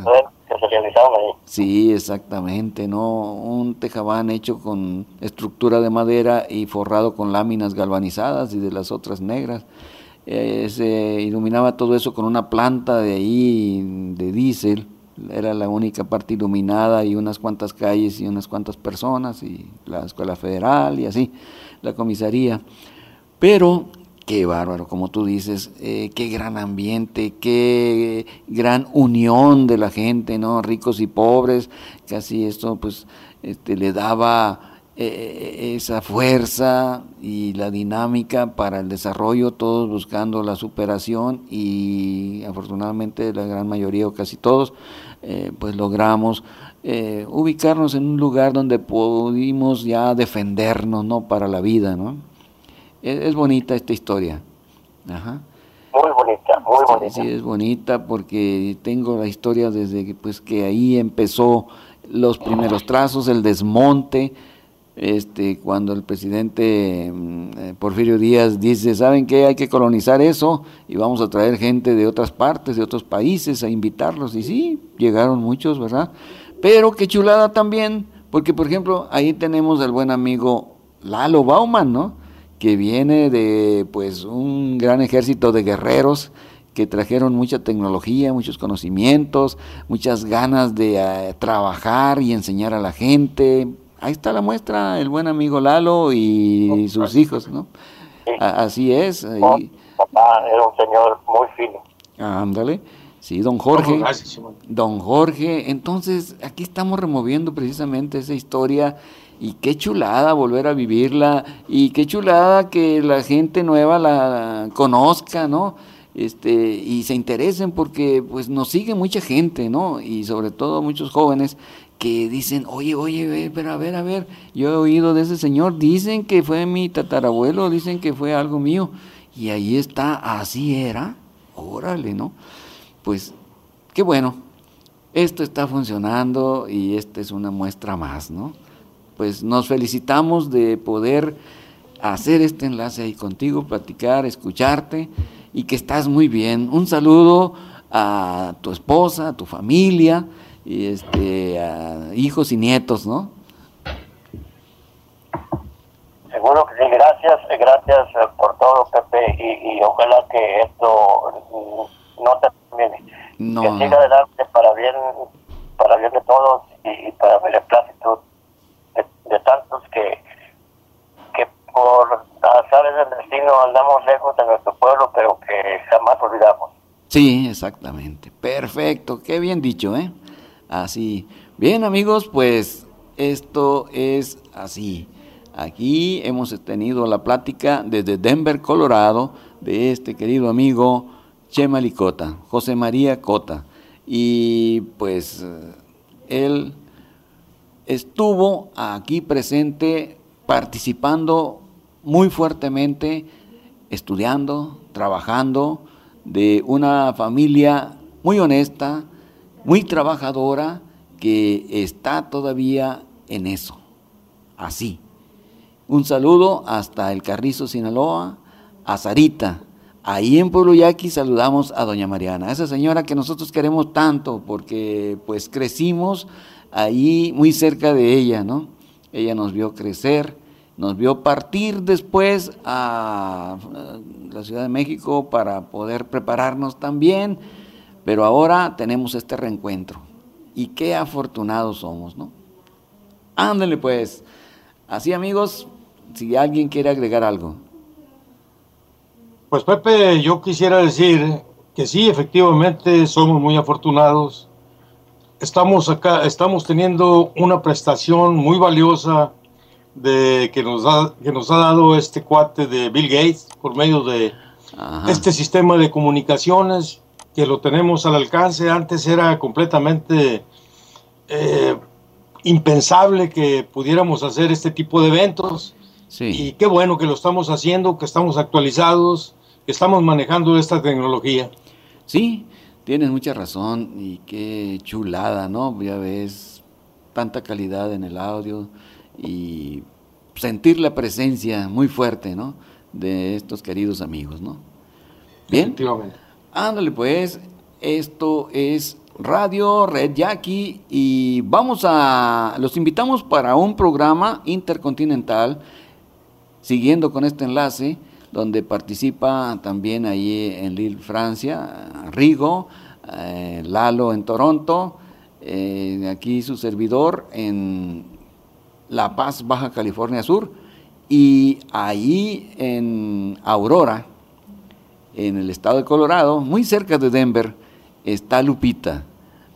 Sí, exactamente, ¿no? Un tejabán hecho con estructura de madera y forrado con láminas galvanizadas y de las otras negras. Eh, se iluminaba todo eso con una planta de ahí de diésel, era la única parte iluminada y unas cuantas calles y unas cuantas personas y la escuela federal y así, la comisaría. Pero Qué bárbaro, como tú dices, eh, qué gran ambiente, qué gran unión de la gente, ¿no? Ricos y pobres, casi esto pues este, le daba eh, esa fuerza y la dinámica para el desarrollo, todos buscando la superación y afortunadamente la gran mayoría o casi todos eh, pues logramos ubicarnos en un lugar donde pudimos ya defendernos, ¿no? Para la vida, ¿no? es, bonita esta historia. Ajá. Muy bonita, muy bonita. Sí, es bonita porque tengo la historia desde que, pues, que ahí empezó los primeros trazos, el desmonte, este, cuando el presidente mm, eh, Porfirio Díaz dice, ¿saben qué? Hay que colonizar eso y vamos a traer gente de otras partes, de otros países, a invitarlos. Y sí, llegaron muchos, ¿verdad? Pero qué chulada también, porque por ejemplo, ahí tenemos al buen amigo Lalo Bauman, ¿no? que viene de pues un gran ejército de guerreros que trajeron mucha tecnología, muchos conocimientos, muchas ganas de eh, trabajar y enseñar a la gente. Ahí está la muestra, el buen amigo Lalo y sus hijos, ¿no? así es. Papá era un señor muy fino. Ándale. Sí, don Jorge. Don Jorge. Entonces, aquí estamos removiendo precisamente esa historia y qué chulada volver a vivirla y qué chulada que la gente nueva la conozca, ¿no? Este, y se interesen porque pues nos sigue mucha gente, ¿no? Y sobre todo muchos jóvenes que dicen, oye, oye, pero a ver, a ver, yo he oído de ese señor, dicen que fue mi tatarabuelo, dicen que fue algo mío, y ahí está, así era, órale, ¿no? Pues, qué bueno, esto está funcionando y esta es una muestra más, ¿no? pues nos felicitamos de poder hacer este enlace ahí contigo, platicar, escucharte y que estás muy bien. Un saludo a tu esposa, a tu familia, y este, a hijos y nietos, ¿no? Seguro que sí, gracias, gracias eh, por todo, Pepe, y, ojalá que esto no termine, no. que siga adelante para bien, para bien de todos y, para beneplácito de tantos que, que por azares del destino andamos lejos de nuestro pueblo, pero que jamás olvidamos. Sí, exactamente. Perfecto. Qué bien dicho, ¿eh? Así. Bien, amigos, pues esto es así. Aquí hemos tenido la plática desde Denver, Colorado, de este querido amigo Chema Licota, José María Cota. Y pues él estuvo aquí presente participando muy fuertemente, estudiando, trabajando, de una familia muy honesta, muy trabajadora, que está todavía en eso, así. Un saludo hasta el Carrizo, Sinaloa, a Sarita. Ahí en Pueblo Yaqui saludamos a doña Mariana, esa señora que nosotros queremos tanto porque pues crecimos ahí muy cerca de ella, ¿no? Ella nos vio crecer nos vio partir después a la Ciudad de México para poder prepararnos también, pero ahora tenemos este reencuentro. Y qué afortunados somos, ¿no? Ándale pues. Así amigos, si alguien quiere agregar algo. Pues Pepe, yo quisiera decir que sí, efectivamente somos muy afortunados. Estamos acá, estamos teniendo una prestación muy valiosa de que nos ha, que nos ha dado este cuate de Bill Gates por medio de este sistema de comunicaciones que lo tenemos al alcance. Antes era completamente eh, impensable que pudiéramos hacer este tipo de eventos. Y qué bueno que lo estamos haciendo, que estamos actualizados, que estamos manejando esta tecnología. Sí, tienes mucha razón y qué chulada, ¿no? Ya ves tanta calidad en el audio y sentir la presencia muy fuerte, ¿no? De estos queridos amigos, ¿no? Bien. Ándale, pues, esto es Radio Red Jackie y vamos a, los invitamos para un programa intercontinental, siguiendo con este enlace, donde participa también ahí en Lille, Francia, Rigo, eh, Lalo en Toronto, eh, aquí su servidor en la Paz, Baja California Sur, y ahí en Aurora, en el estado de Colorado, muy cerca de Denver, está Lupita,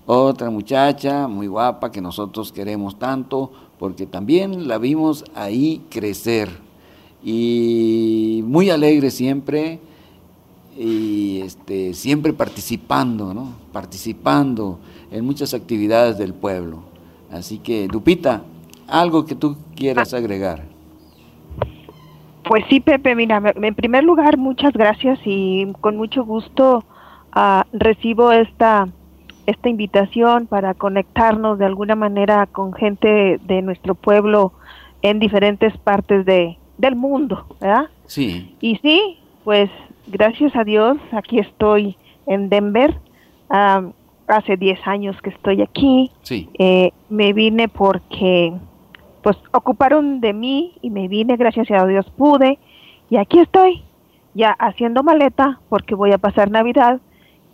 otra muchacha muy guapa que nosotros queremos tanto, porque también la vimos ahí crecer y muy alegre siempre y este, siempre participando, ¿no? Participando en muchas actividades del pueblo. Así que, Lupita, algo que tú quieras agregar. Pues sí, Pepe, mira, en primer lugar, muchas gracias y con mucho gusto uh, recibo esta, esta invitación para conectarnos de alguna manera con gente de nuestro pueblo en diferentes partes de, del mundo, ¿verdad? Sí. Y sí, pues gracias a Dios, aquí estoy en Denver. hace 10 años que estoy aquí. Sí. Eh, me vine porque pues ocuparon de mí y me vine, gracias a Dios pude, y aquí estoy, ya haciendo maleta porque voy a pasar Navidad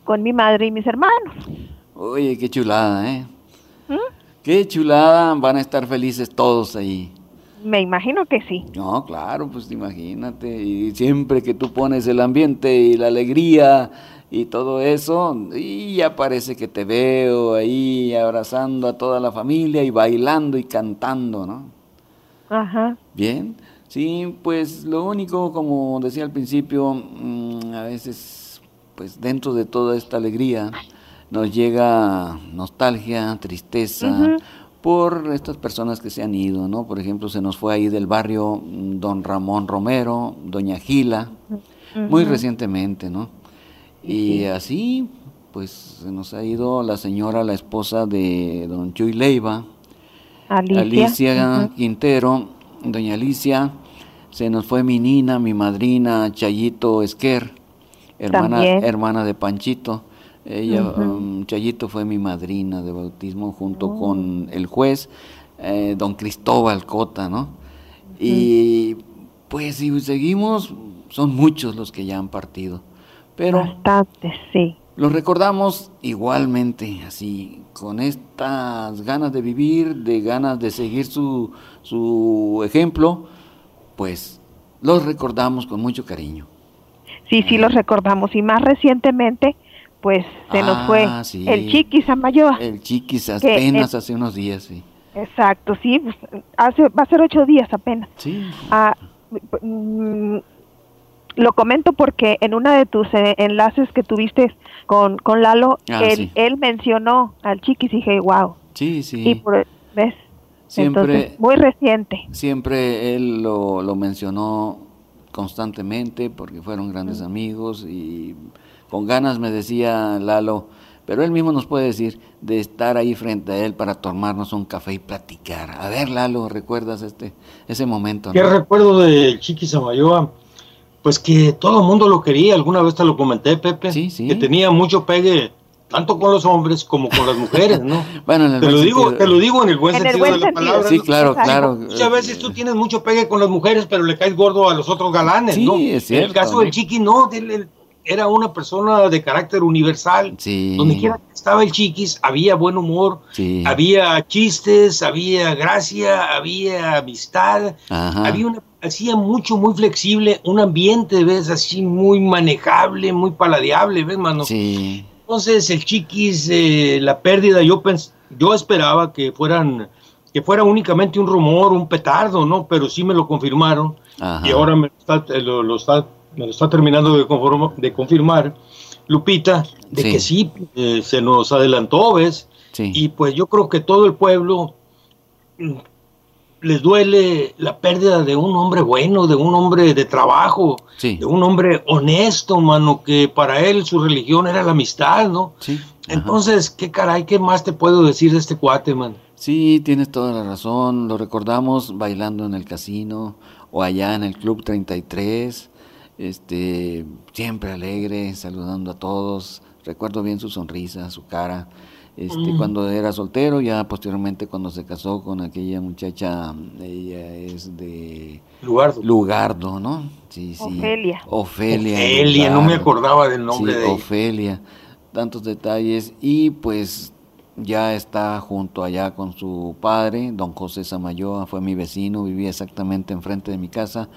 con mi madre y mis hermanos. Oye, qué chulada, ¿eh? ¿Mm? Qué chulada, van a estar felices todos ahí. Me imagino que sí. No, claro, pues imagínate, y siempre que tú pones el ambiente y la alegría y todo eso, y ya parece que te veo ahí abrazando a toda la familia y bailando y cantando, ¿no? Ajá. Bien, sí, pues lo único, como decía al principio, mm, a veces, pues dentro de toda esta alegría, nos llega nostalgia, tristeza, por estas personas que se han ido, ¿no? Por ejemplo, se nos fue ahí del barrio mm, don Ramón Romero, doña Gila, muy recientemente, ¿no? Y así, pues se nos ha ido la señora, la esposa de don Chuy Leiva, Alicia, Quintero, doña Alicia, se nos fue mi nina, mi madrina, Chayito Esquer, hermana, hermana de Panchito. Ella, um, Chayito fue mi madrina de bautismo junto oh. con el juez, eh, don Cristóbal Cota, ¿no? Y pues si seguimos, son muchos los que ya han partido. Pero Bastante, sí. Los recordamos igualmente, así, con estas ganas de vivir, de ganas de seguir su, su ejemplo, pues los recordamos con mucho cariño. Sí, sí, los recordamos. Y más recientemente, pues se nos fue ah, el Chiquis Amayoa. El Chiquis apenas hace unos días, sí. Exacto, sí, pues, hace, va a ser ocho días apenas. Sí. Ah, lo comento porque en una de tus eh, enlaces que tuviste con, con Lalo, ah, él, mencionó al Chiquis y dije, wow. Sí, sí. Y por, ¿ves? Siempre, muy reciente. Siempre él lo, lo mencionó constantemente porque fueron grandes amigos y con ganas me decía Lalo, pero él mismo nos puede decir de estar ahí frente a él para tomarnos un café y platicar. A ver, Lalo, ¿recuerdas este ese momento? ¿Qué recuerdo de Chiquis Amayoa? Pues que todo el mundo lo quería, alguna vez te lo comenté, Pepe, que tenía mucho pegue tanto con los hombres como con las mujeres, ¿no? bueno, te lo digo, te lo digo en el buen sentido de la palabra. Sí, claro, claro. Muchas veces tú tienes mucho pegue con las mujeres, pero le caes gordo a los otros galanes, sí, ¿no? Es cierto, en el caso del Chiqui, no, era una persona de carácter universal. Sí. Donde quiera que estaba el Chiquis, había buen humor, había chistes, había gracia, había amistad, había una hacía mucho, muy flexible, un ambiente, ¿ves? Así muy manejable, muy paladeable, ¿ves, mano? Sí. Entonces el chiquis, eh, la pérdida, yo pens yo esperaba que fueran, que fuera únicamente un rumor, un petardo, ¿no? Pero sí me lo confirmaron y ahora me está, eh, lo, está, me lo está terminando de, de confirmar Lupita, de que sí, eh, se nos adelantó, ¿ves? Sí. Y pues yo creo que todo el pueblo les duele la pérdida de un hombre bueno, de un hombre de trabajo, de un hombre honesto, mano, que para él su religión era la amistad, ¿no? Sí. Entonces, ¿qué caray, qué más te puedo decir de este cuate, man? Sí, tienes toda la razón. Lo recordamos bailando en el casino o allá en el Club 33, este, siempre alegre, saludando a todos. Recuerdo bien su sonrisa, su cara este, mm. cuando era soltero, ya posteriormente cuando se casó con aquella muchacha, ella es de Lugardo, Lugardo ¿no? Sí, sí. Ofelia. Ofelia. Ofelia, no me acordaba del nombre de Ofelia. Tantos detalles y pues ya está junto allá con su padre, don José Samayoa, fue mi vecino, vivía exactamente enfrente de mi casa,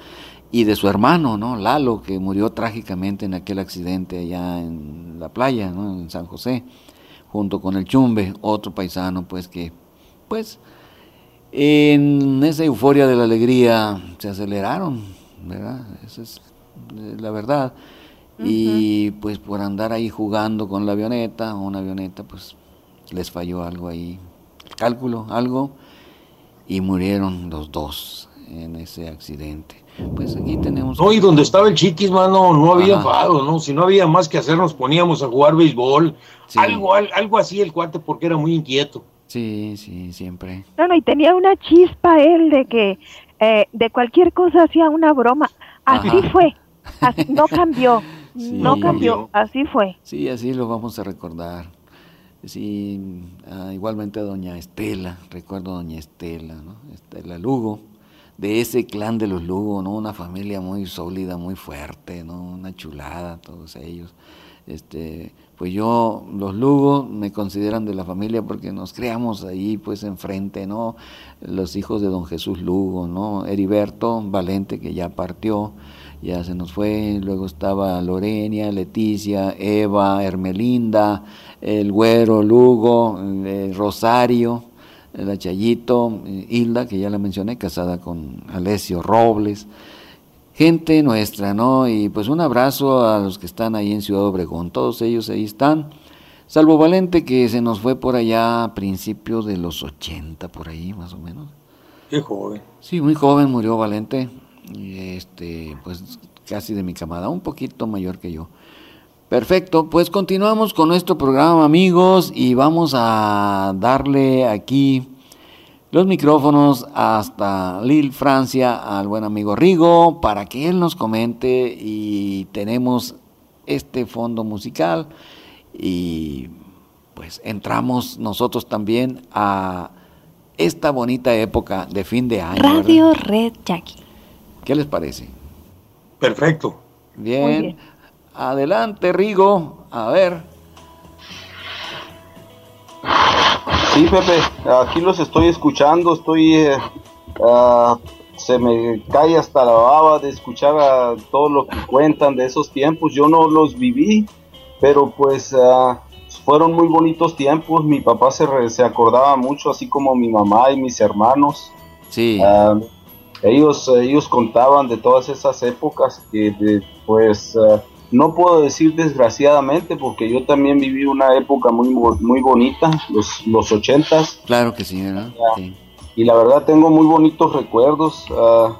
y de su hermano, ¿no? Lalo, que murió trágicamente en aquel accidente allá en la playa, ¿no? En San José junto con el Chumbe, otro paisano, pues que, pues, en esa euforia de la alegría se aceleraron, ¿verdad? Esa es eh, la verdad. Y pues por andar ahí jugando con la avioneta, una avioneta, pues les falló algo ahí, cálculo, algo, y murieron los dos en ese accidente. Pues aquí tenemos... No, y donde estaba el chiquis, mano, no había fado, ¿no? Si no había más que hacer, nos poníamos a jugar béisbol, algo, algo así el cuate, porque era muy inquieto. Sí, sí, siempre. No, no, y tenía una chispa él de que eh, de cualquier cosa hacía una broma. Así fue, no cambió, no cambió, así fue. Sí, así lo vamos a recordar. Sí, ah, igualmente a doña Estela, recuerdo a doña Estela, ¿no? Estela Lugo, de ese clan de los Lugo, ¿no? Una familia muy sólida, muy fuerte, ¿no? Una chulada, todos ellos. Este, pues yo, los Lugo me consideran de la familia porque nos creamos ahí, pues enfrente, ¿no? Los hijos de don Jesús Lugo, ¿no? Heriberto Valente, que ya partió, ya se nos fue, luego estaba Lorenia, Leticia, Eva, Hermelinda, el Güero Lugo, el Rosario, la Chayito, Hilda, que ya la mencioné, casada con Alessio Robles, gente nuestra, ¿no? Y pues un abrazo a los que están ahí en Ciudad Obregón, todos ellos ahí están, salvo Valente que se nos fue por allá a principios de los 80, por ahí más o menos. Qué joven. Sí, muy joven murió Valente, este, pues casi de mi camada, un poquito mayor que yo. Perfecto, pues continuamos con nuestro programa amigos y vamos a darle aquí los micrófonos hasta Lille, Francia, al buen amigo Rigo para que él nos comente y tenemos este fondo musical y pues entramos nosotros también a esta bonita época de fin de año. Radio Red Jackie. ¿Qué les parece? Perfecto. bien. Adelante, Rigo. A ver. Sí, Pepe, aquí los estoy escuchando, estoy... Eh, ah, se me cae hasta la baba de escuchar a todo lo que cuentan de esos tiempos. Yo no los viví, pero pues ah, fueron muy bonitos tiempos. Mi papá se, se acordaba mucho, así como mi mamá y mis hermanos. Sí. Ah, ellos, ellos contaban de todas esas épocas que pues no puedo decir desgraciadamente porque yo también viví una época muy muy bonita, los, los ochentas. Claro que sí, ¿verdad? Y la verdad tengo muy bonitos recuerdos ah,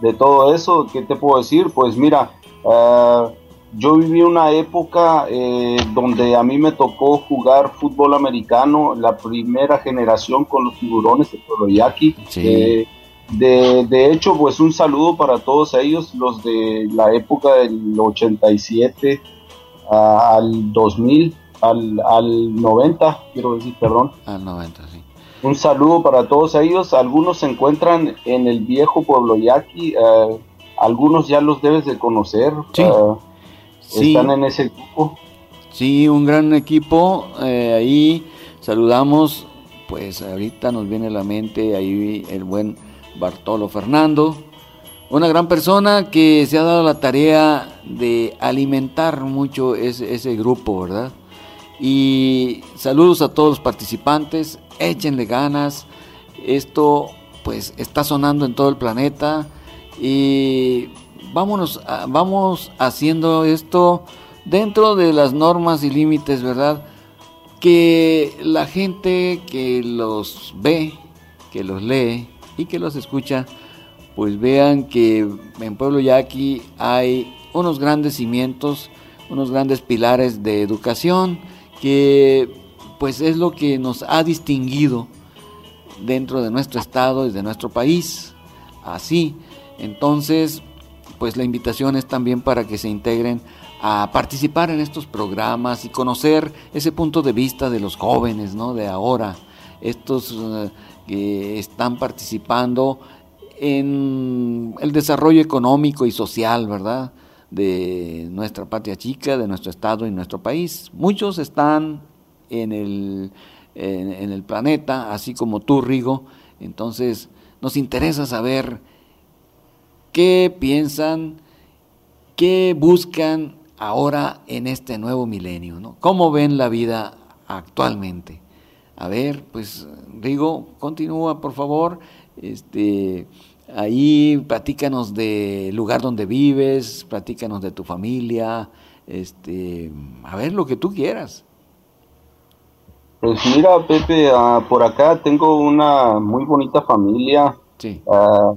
de todo eso. ¿Qué te puedo decir? Pues mira, ah, yo viví una época eh, donde a mí me tocó jugar fútbol americano, la primera generación con los tiburones de Toroyaki. Sí. Eh, de, de, hecho, pues un saludo para todos ellos, los de la época del 87 al 2000. al, al 90, quiero decir, perdón. Al 90, sí. Un saludo para todos ellos. Algunos se encuentran en el viejo pueblo yaqui. Eh, algunos ya los debes de conocer. Sí. sí. Están en ese equipo. Sí, un gran equipo. ahí saludamos. Pues ahorita nos viene a la mente ahí el buen Bartolo Fernando, una gran persona que se ha dado la tarea de alimentar mucho ese, grupo, ¿verdad? Y saludos a todos los participantes, échenle ganas, esto pues está sonando en todo el planeta y vámonos, vamos haciendo esto dentro de las normas y límites, ¿verdad? Que la gente que los ve, que los lee, y que los escucha, pues vean que en Pueblo Yaqui hay unos grandes cimientos, unos grandes pilares de educación, que pues es lo que nos ha distinguido dentro de nuestro estado y de nuestro país. Así, entonces, pues la invitación es también para que se integren a participar en estos programas y conocer ese punto de vista de los jóvenes, ¿no? De ahora, estos eh, que están participando en el desarrollo económico y social, ¿verdad? De nuestra patria chica, de nuestro estado y nuestro país. Muchos están en el, en, el planeta, así como tú, Rigo. Entonces, nos interesa saber qué piensan, qué buscan ahora en este nuevo milenio, ¿no? ¿Cómo ven la vida actualmente? A ver, pues Rigo, continúa por favor. Este, ahí platícanos del lugar donde vives, platícanos de tu familia, este, a ver lo que tú quieras. Pues mira, Pepe, ah, por acá tengo una muy bonita familia. Sí. Ah,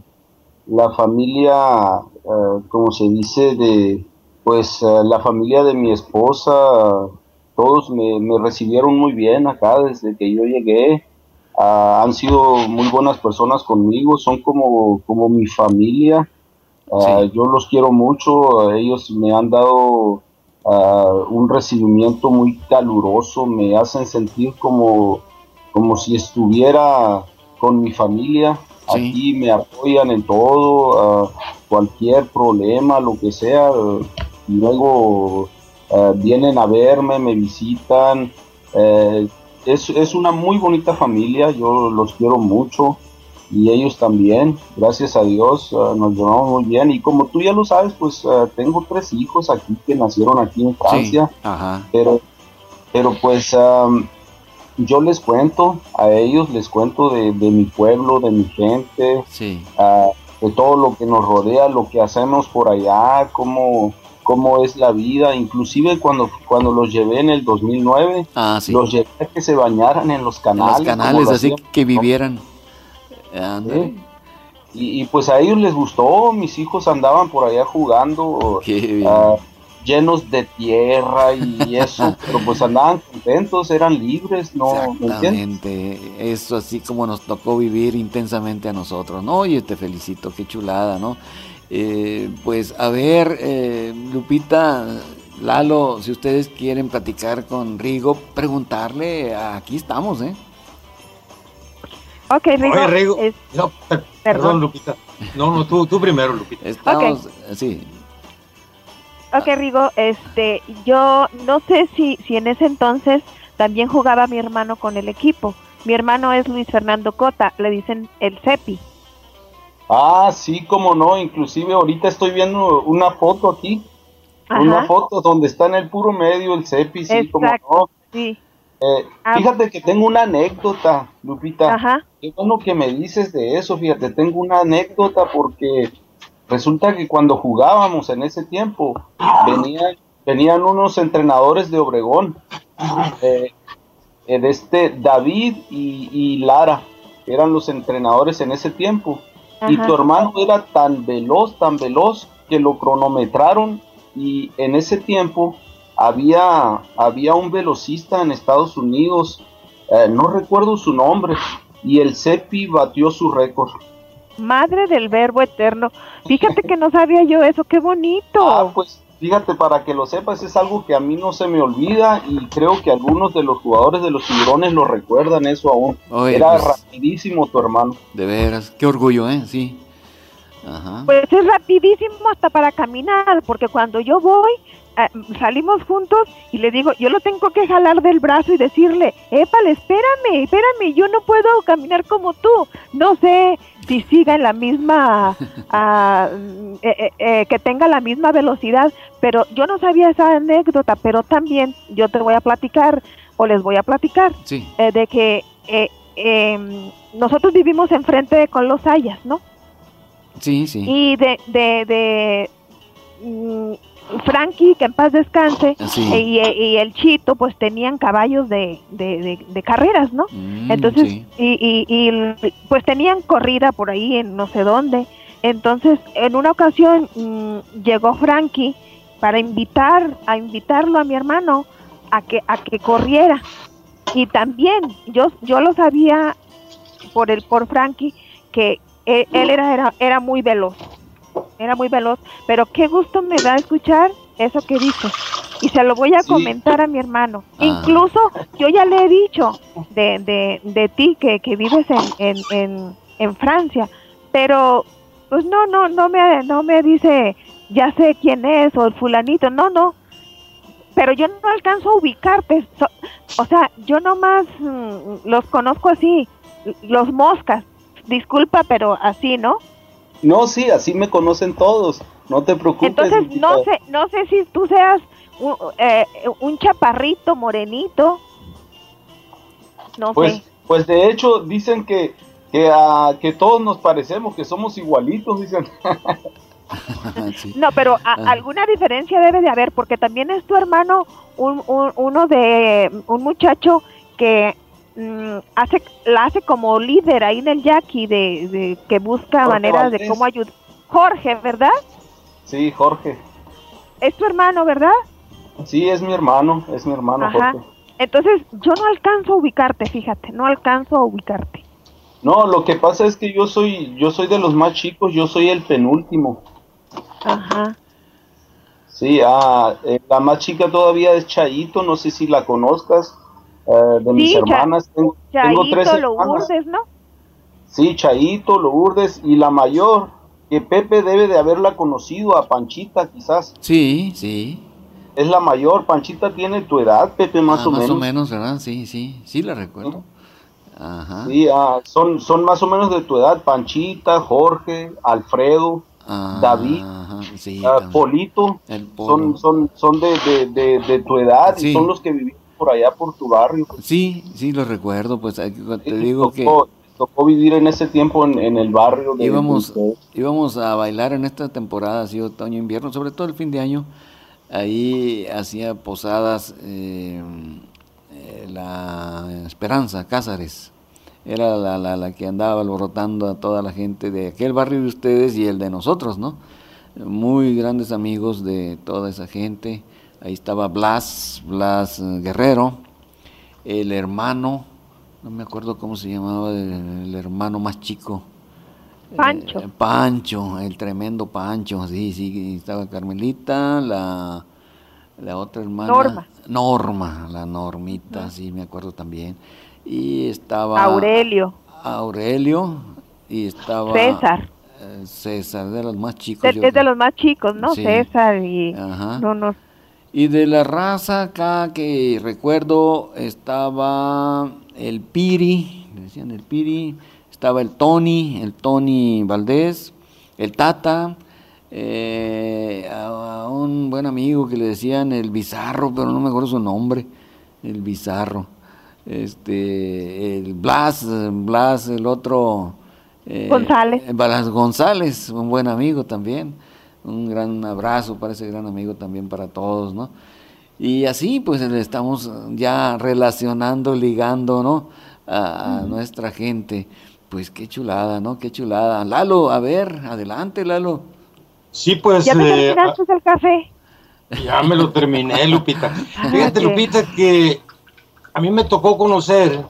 la familia, ah, como se dice, de, pues la familia de mi esposa, todos me, recibieron muy bien acá desde que yo llegué. Ah, han sido muy buenas personas conmigo, son como, como mi familia. Ah, yo los quiero mucho, ellos me han dado ah, un recibimiento muy caluroso, me hacen sentir como, como si estuviera con mi familia. Aquí me apoyan en todo, cualquier problema, lo que sea. luego eh, vienen a verme, me visitan. Eh, es, es, una muy bonita familia, yo los quiero mucho y ellos también, gracias a Dios, eh, nos llevamos muy bien. Y como tú ya lo sabes, pues tengo tres hijos aquí que nacieron aquí en Francia, pero, pero pues yo les cuento a ellos, les cuento de, mi pueblo, de mi gente, de todo lo que nos rodea, lo que hacemos por allá, cómo cómo es la vida, inclusive cuando, cuando los llevé en el 2009, ah, los llevé a que se bañaran en los canales. En los canales, así que vivieran. Y, pues a ellos les gustó, mis hijos andaban por allá jugando, uh, llenos de tierra y eso, pero pues andaban contentos, eran libres, ¿no? Exactamente, eso así como nos tocó vivir intensamente a nosotros, ¿no? Y te felicito, qué chulada, ¿no? Eh, pues a ver, eh, Lupita, Lalo, si ustedes quieren platicar con Rigo, preguntarle, aquí estamos, ¿eh? Ok, Rigo. perdón. Lupita. No, no, tú, tú primero, Lupita. Estamos, sí. Ok, Rigo, este, yo no sé si, si en ese entonces también jugaba mi hermano con el equipo. Mi hermano es Luis Fernando Cota, le dicen el CEPI. Ah, sí, como no, inclusive ahorita estoy viendo una foto aquí, una foto donde está en el puro medio el cepi, sí, como no. Sí. Eh, ah. Fíjate que tengo una anécdota, Lupita. Ajá. Qué bueno que me dices de eso, fíjate, tengo una anécdota porque resulta que cuando jugábamos en ese tiempo, venían, venían unos entrenadores de Obregón, eh, eh, de este David y, y Lara, eran los entrenadores en ese tiempo. Y tu hermano era tan veloz, tan veloz, que lo cronometraron y en ese tiempo había, había un velocista en Estados Unidos, eh, no recuerdo su nombre, y el CEPI batió su récord. Madre del verbo eterno. Fíjate que no sabía yo eso, qué bonito. Ah, pues fíjate, para que lo sepas, es algo que a mí no se me olvida y creo que algunos de los jugadores de los tiburones lo recuerdan eso aún. Era pues, rapidísimo tu hermano. De veras, qué orgullo, ¿eh? Sí. Pues es rapidísimo hasta para caminar, porque cuando yo voy, eh, salimos juntos y le digo, yo lo tengo que jalar del brazo y decirle, épale, espérame, espérame, yo no puedo caminar como tú. No sé si siga en la misma, ah, eh, eh, que tenga la misma velocidad, pero yo no sabía esa anécdota, pero también yo te voy a platicar o les voy a platicar de que em, nosotros vivimos enfrente con los Hayas, ¿no? Sí, sí. Y de, de, de mm, Frankie, que en paz descanse, y, el Chito, pues tenían caballos de, de, carreras, ¿no? Mm, Entonces, y, y, pues tenían corrida por ahí en no sé dónde. Entonces, en una ocasión mm, llegó Frankie para invitar, a invitarlo a mi hermano a que, a que corriera. Y también yo, yo lo sabía por el, por Frankie, que, él, era, era, era muy veloz, era muy veloz, pero qué gusto me da escuchar eso que dice. Y se lo voy a comentar a mi hermano. Ah. Incluso yo ya le he dicho de, de, de ti que, que vives en, en, en, en, Francia, pero pues no, no, no me, no me dice, ya sé quién es o el fulanito, no, no. Pero yo no alcanzo a ubicarte. o sea, yo nomás mm, los conozco así, los moscas, disculpa, pero así, ¿no? No, sí, así me conocen todos, no te preocupes. Entonces, no sé, no sé si tú seas un, eh, un chaparrito, morenito. No pues, sé. Pues de hecho dicen que, que, uh, que todos nos parecemos, que somos igualitos, dicen. No, pero ah. alguna diferencia debe de haber, porque también es tu hermano un, un, uno de un muchacho que Mm, hace la hace como líder ahí en el Jackie de, que busca maneras de cómo ayudar. Jorge, ¿verdad? Sí, Jorge. Es tu hermano, ¿verdad? Sí, es mi hermano, es mi hermano Jorge. Entonces, yo no alcanzo a ubicarte, fíjate, no alcanzo a ubicarte. No, lo que pasa es que yo soy yo soy de los más chicos, yo soy el penúltimo. Ajá. Sí, ah, eh, la más chica todavía es Chayito, no sé si la conozcas. Eh, de mis hermanas. Tengo, tres hermanas. ¿no? Sí, Chaito, Lourdes y la mayor, que Pepe debe de haberla conocido, a Panchita quizás. Sí, sí. Es la mayor, Panchita tiene tu edad, Pepe, más ah, o menos. Más o menos, ¿verdad? Sí, sí, sí la recuerdo. Ajá. Sí, ah, son, son más o menos de tu edad, Panchita, Jorge, Alfredo, ah, David, Polito, son, son, son de, de, de, tu edad y son los que vivimos por allá por tu barrio. Sí, sí, lo recuerdo, pues te digo que... Tocó vivir en ese tiempo en, el barrio. De íbamos, íbamos a bailar en esta temporada, así otoño-invierno, sobre todo el fin de año. Ahí hacía posadas eh, eh, la Esperanza Cázares. Era la, la, la, que andaba alborotando a toda la gente de aquel barrio de ustedes y el de nosotros, ¿no? Muy grandes amigos de toda esa gente ahí estaba Blas, Blas eh, Guerrero, el hermano, no me acuerdo cómo se llamaba, el, hermano más chico. Pancho. Eh, Pancho, el tremendo Pancho, sí, sí, estaba Carmelita, la, la otra hermana. Norma. Norma, la Normita, sí, me acuerdo también. Y estaba... Aurelio. Aurelio, y estaba... César. Eh, César, de los más chicos. Es de, los más chicos, ¿no? César y... Ajá. No, no y de la raza acá que recuerdo estaba el Piri, decían el Piri, estaba el Tony, el Tony Valdés, el Tata, eh, a, un buen amigo que le decían el Bizarro, pero no me acuerdo su nombre, el Bizarro, este, el Blas, Blas, el otro... Eh, González. Blas González, un buen amigo también un gran abrazo para ese gran amigo también para todos, ¿no? Y así pues estamos ya relacionando, ligando, ¿no? A, nuestra gente. Pues qué chulada, ¿no? Qué chulada. Lalo, a ver, adelante, Lalo. Sí, pues... ¿Ya te eh, el café? Ya me lo terminé, Lupita. Fíjate, Lupita, que a mí me tocó conocer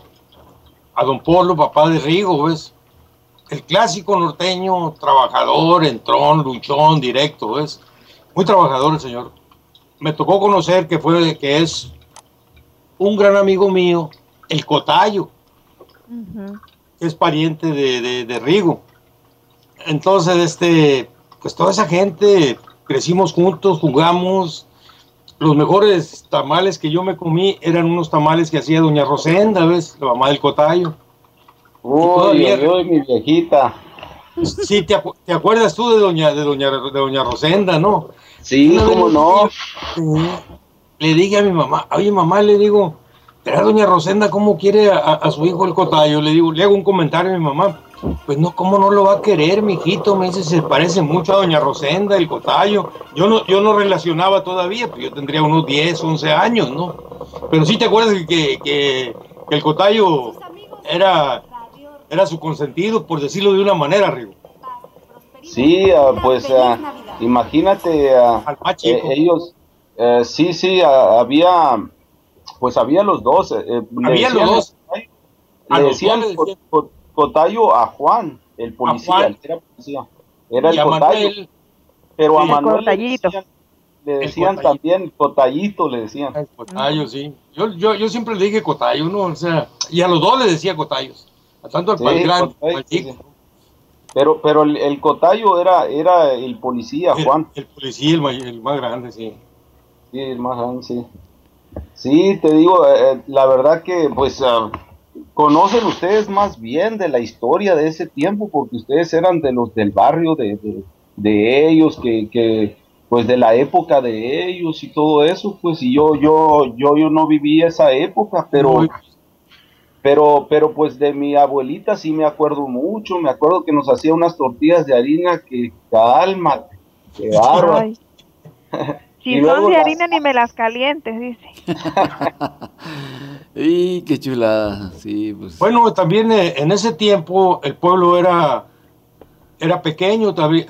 a don Polo, papá de Rigo, ¿ves? El clásico norteño, trabajador, entrón, luchón, directo, ¿ves? Muy trabajador el señor. Me tocó conocer que fue, que es un gran amigo mío, el Cotayo, que es pariente de, de, Rigo. Entonces, este, pues toda esa gente, crecimos juntos, jugamos. Los mejores tamales que yo me comí eran unos tamales que hacía doña Rosenda, ¿ves? La mamá del Cotayo. Uy, uy, mi viejita. Sí, te, acuerdas tú de doña, de doña, de doña Rosenda, ¿no? Sí, cómo no. Le dije a mi mamá, oye mamá, le digo, pero doña Rosenda cómo quiere a, su hijo el Cotayo? Le digo, le hago un comentario a mi mamá. Pues no, ¿cómo no lo va a querer, mijito? Me dice, se parece mucho a doña Rosenda, el Cotayo. Yo no, yo no relacionaba todavía, pues yo tendría unos 10, 11 años, ¿no? Pero sí te acuerdas que, que el Cotayo era era su consentido, por decirlo de una manera, Rigo. Sí, ah, pues uh, imagínate, uh, eh, ellos, eh, sí, sí, uh, había, pues había los dos. Eh, había los dos. Le decían, Cotayo a Juan, el policía, era policía. Era el Cotayo. pero a Manuel le decían, también Cotayito, le decían. El Cotayo, sí. Yo, yo, yo siempre le dije Cotayo, ¿no? O sea, y a los dos le decía Cotayos tanto al Pero, pero el, Cotayo era, era el policía, Juan. El, policía, el, más grande, sí. Sí, el más grande, sí. Sí, te digo, eh, eh, la verdad que, pues, ah, conocen ustedes más bien de la historia de ese tiempo, porque ustedes eran de los del barrio de, de, ellos, que, que, pues, de la época de ellos y todo eso, pues, y yo, yo, yo, yo no viví esa época, pero... Pero, pero pues de mi abuelita sí me acuerdo mucho, me acuerdo que nos hacía unas tortillas de harina que calma, que barba. Si son de harina ni me las calientes, dice. y qué chulada, sí, pues. Bueno, también eh, en ese tiempo el pueblo era, era pequeño, eh,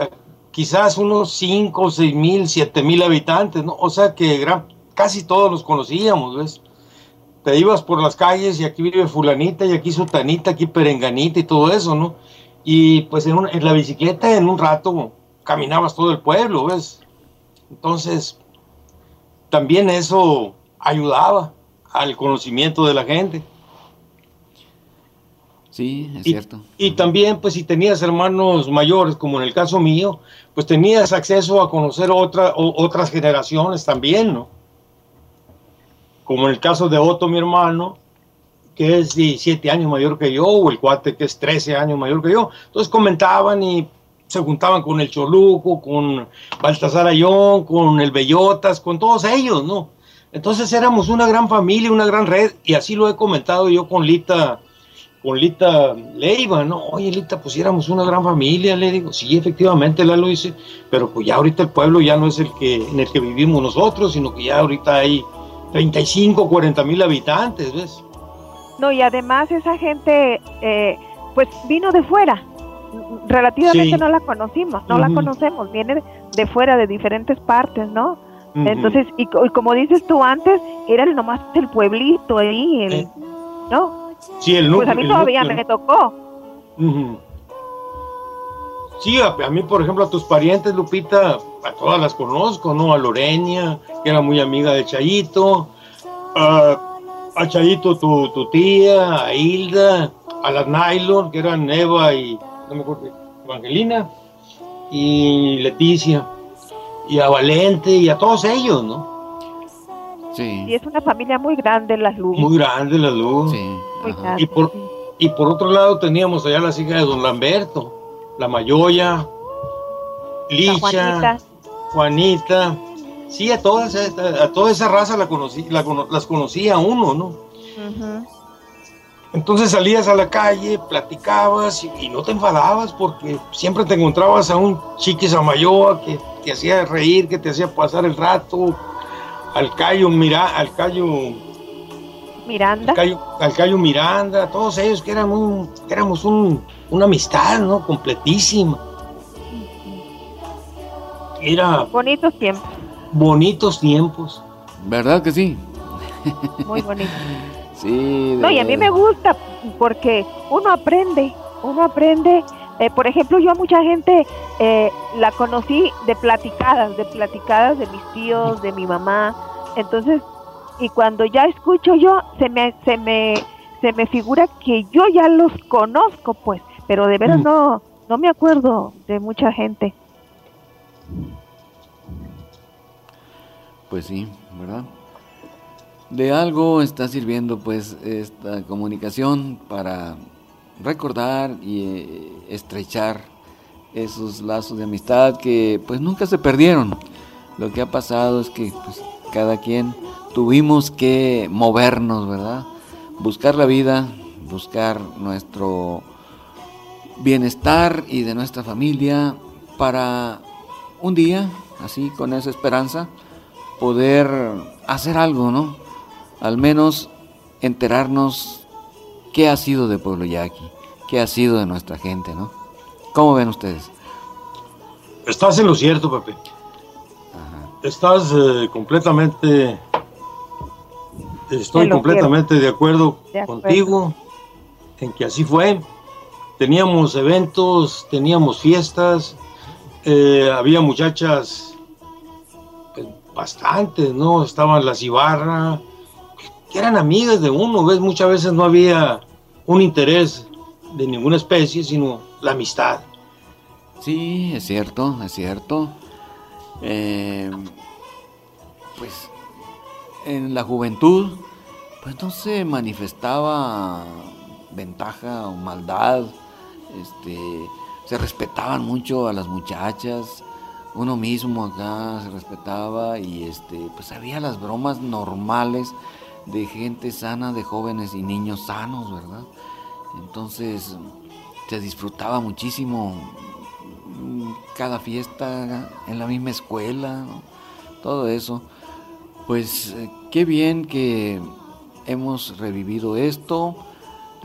quizás unos 5, 6 mil, 7 mil habitantes, ¿no? O sea que gran, casi todos los conocíamos, ¿ves? Te ibas por las calles y aquí vive fulanita y aquí sutanita, aquí perenganita y todo eso, ¿no? Y pues en, la bicicleta en un rato caminabas todo el pueblo, ¿ves? Entonces, también eso ayudaba al conocimiento de la gente. Sí, es cierto. Y también, pues si tenías hermanos mayores, como en el caso mío, pues tenías acceso a conocer otra, otras generaciones también, ¿no? Como en el caso de Otto, mi hermano, que es 17 años mayor que yo, o el cuate que es 13 años mayor que yo. Entonces comentaban y se juntaban con el Choluco, con Baltasar Ayón, con el Bellotas, con todos ellos, ¿no? Entonces éramos una gran familia, una gran red, y así lo he comentado yo con Lita, con Lita Leiva, ¿no? Oye, Lita, pues éramos una gran familia, le digo, sí, efectivamente, la lo hice, pero pues ya ahorita el pueblo ya no es el que, en el que vivimos nosotros, sino que ya ahorita hay 35, 40 mil habitantes, ¿ves? No, y además esa gente, eh, pues vino de fuera. Relativamente no la conocimos, no la conocemos, viene de fuera, de diferentes partes, ¿no? Entonces, y, como dices tú antes, era el nomás el pueblito ahí, el, eh. ¿no? Sí, el Pues a mí todavía me tocó. Sí, a, mí, por ejemplo, a tus parientes, Lupita, a todas las conozco, ¿no? A Loreña, que era muy amiga de Chayito, a, Chayito, tu, tu, tía, a Hilda, a las Nylon, que eran Eva y, no me acuerdo, Evangelina, y Leticia, y a Valente, y a todos ellos, ¿no? Sí. Y es una familia muy grande, las Luz. Muy grande, las Luz. Sí. y, por, y por otro lado teníamos allá las hijas de don Lamberto la Mayoya, Licha, Juanita. Sí, a, todas, a, toda esa raza la conocí, las conocía uno, ¿no? Entonces salías a la calle, platicabas y, no te enfadabas porque siempre te encontrabas a un chiquis Amayoa que te hacía reír, que te hacía pasar el rato, al Cayo, mira, al Cayo Miranda. Al Cayo, Miranda, todos ellos que, eran un, éramos un, una amistad, ¿no? Completísima. Era... Bonitos tiempos. Bonitos tiempos. ¿Verdad que sí? Muy bonito. sí. No, y a mí me gusta porque uno aprende, uno aprende Eh, por ejemplo, yo a mucha gente eh, la conocí de platicadas, de platicadas de mis tíos, de mi mamá. Entonces, y cuando ya escucho yo, se me, se me, se me figura que yo ya los conozco, pues, pero de veras mm. no, no me acuerdo de mucha gente. Pues sí, ¿verdad? De algo está sirviendo pues esta comunicación para recordar y eh, estrechar esos lazos de amistad que pues nunca se perdieron. Lo que ha pasado es que pues cada quien tuvimos que movernos, ¿verdad? Buscar la vida, buscar nuestro bienestar y de nuestra familia para un día, así con esa esperanza, poder hacer algo, ¿no? Al menos enterarnos qué ha sido de Pueblo Yaqui, qué ha sido de nuestra gente, ¿no? ¿Cómo ven ustedes? Estás en lo cierto, Pepe. Estás eh, completamente, estoy completamente de acuerdo, contigo en que así fue. Teníamos eventos, teníamos fiestas, eh, había muchachas bastantes, ¿no? Estaban las Ibarra, que eran amigas de uno, ¿ves? Muchas veces no había un interés de ninguna especie, sino la amistad. Sí, es cierto, es cierto. Eh, pues en la juventud, pues no se manifestaba ventaja o maldad, este, se respetaban mucho a las muchachas, uno mismo acá se respetaba y este, pues había las bromas normales de gente sana, de jóvenes y niños sanos, ¿verdad? Entonces se disfrutaba muchísimo cada fiesta en la misma escuela, todo eso. Pues eh, qué bien que hemos revivido esto.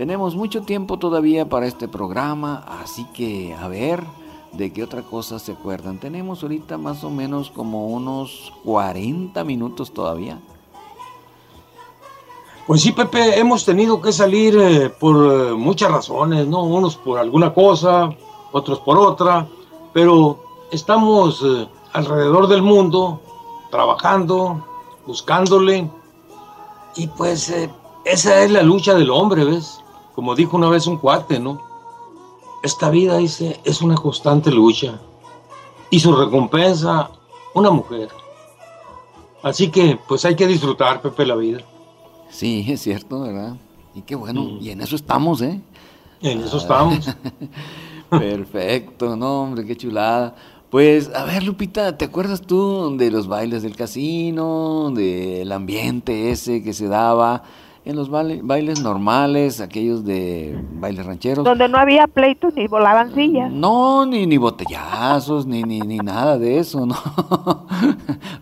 Tenemos mucho tiempo todavía para este programa, así que a ver, de qué otra cosa se acuerdan. Tenemos ahorita más o menos como unos 40 minutos todavía. Pues sí, Pepe, hemos tenido que salir eh, por eh, muchas razones, ¿no? Unos por alguna cosa, otros por otra, pero estamos eh, alrededor del mundo trabajando, buscándole, y pues esa es la lucha del hombre, ¿ves? Como dijo una vez un cuate, ¿no? Esta vida, dice, es una constante lucha. Y su recompensa, una mujer. Así que, pues hay que disfrutar, Pepe, la vida. Sí, es cierto, ¿verdad? Y qué bueno, mm. y en eso estamos, ¿eh? En eso estamos. Perfecto, no, hombre, qué chulada. Pues, a ver, Lupita, ¿te acuerdas tú de los bailes del casino, del ambiente ese que se daba? En los bailes normales, aquellos de bailes rancheros. Donde no había pleitos ni volaban sillas. No, ni, ni botellazos, ni, ni, ni nada de eso, ¿no?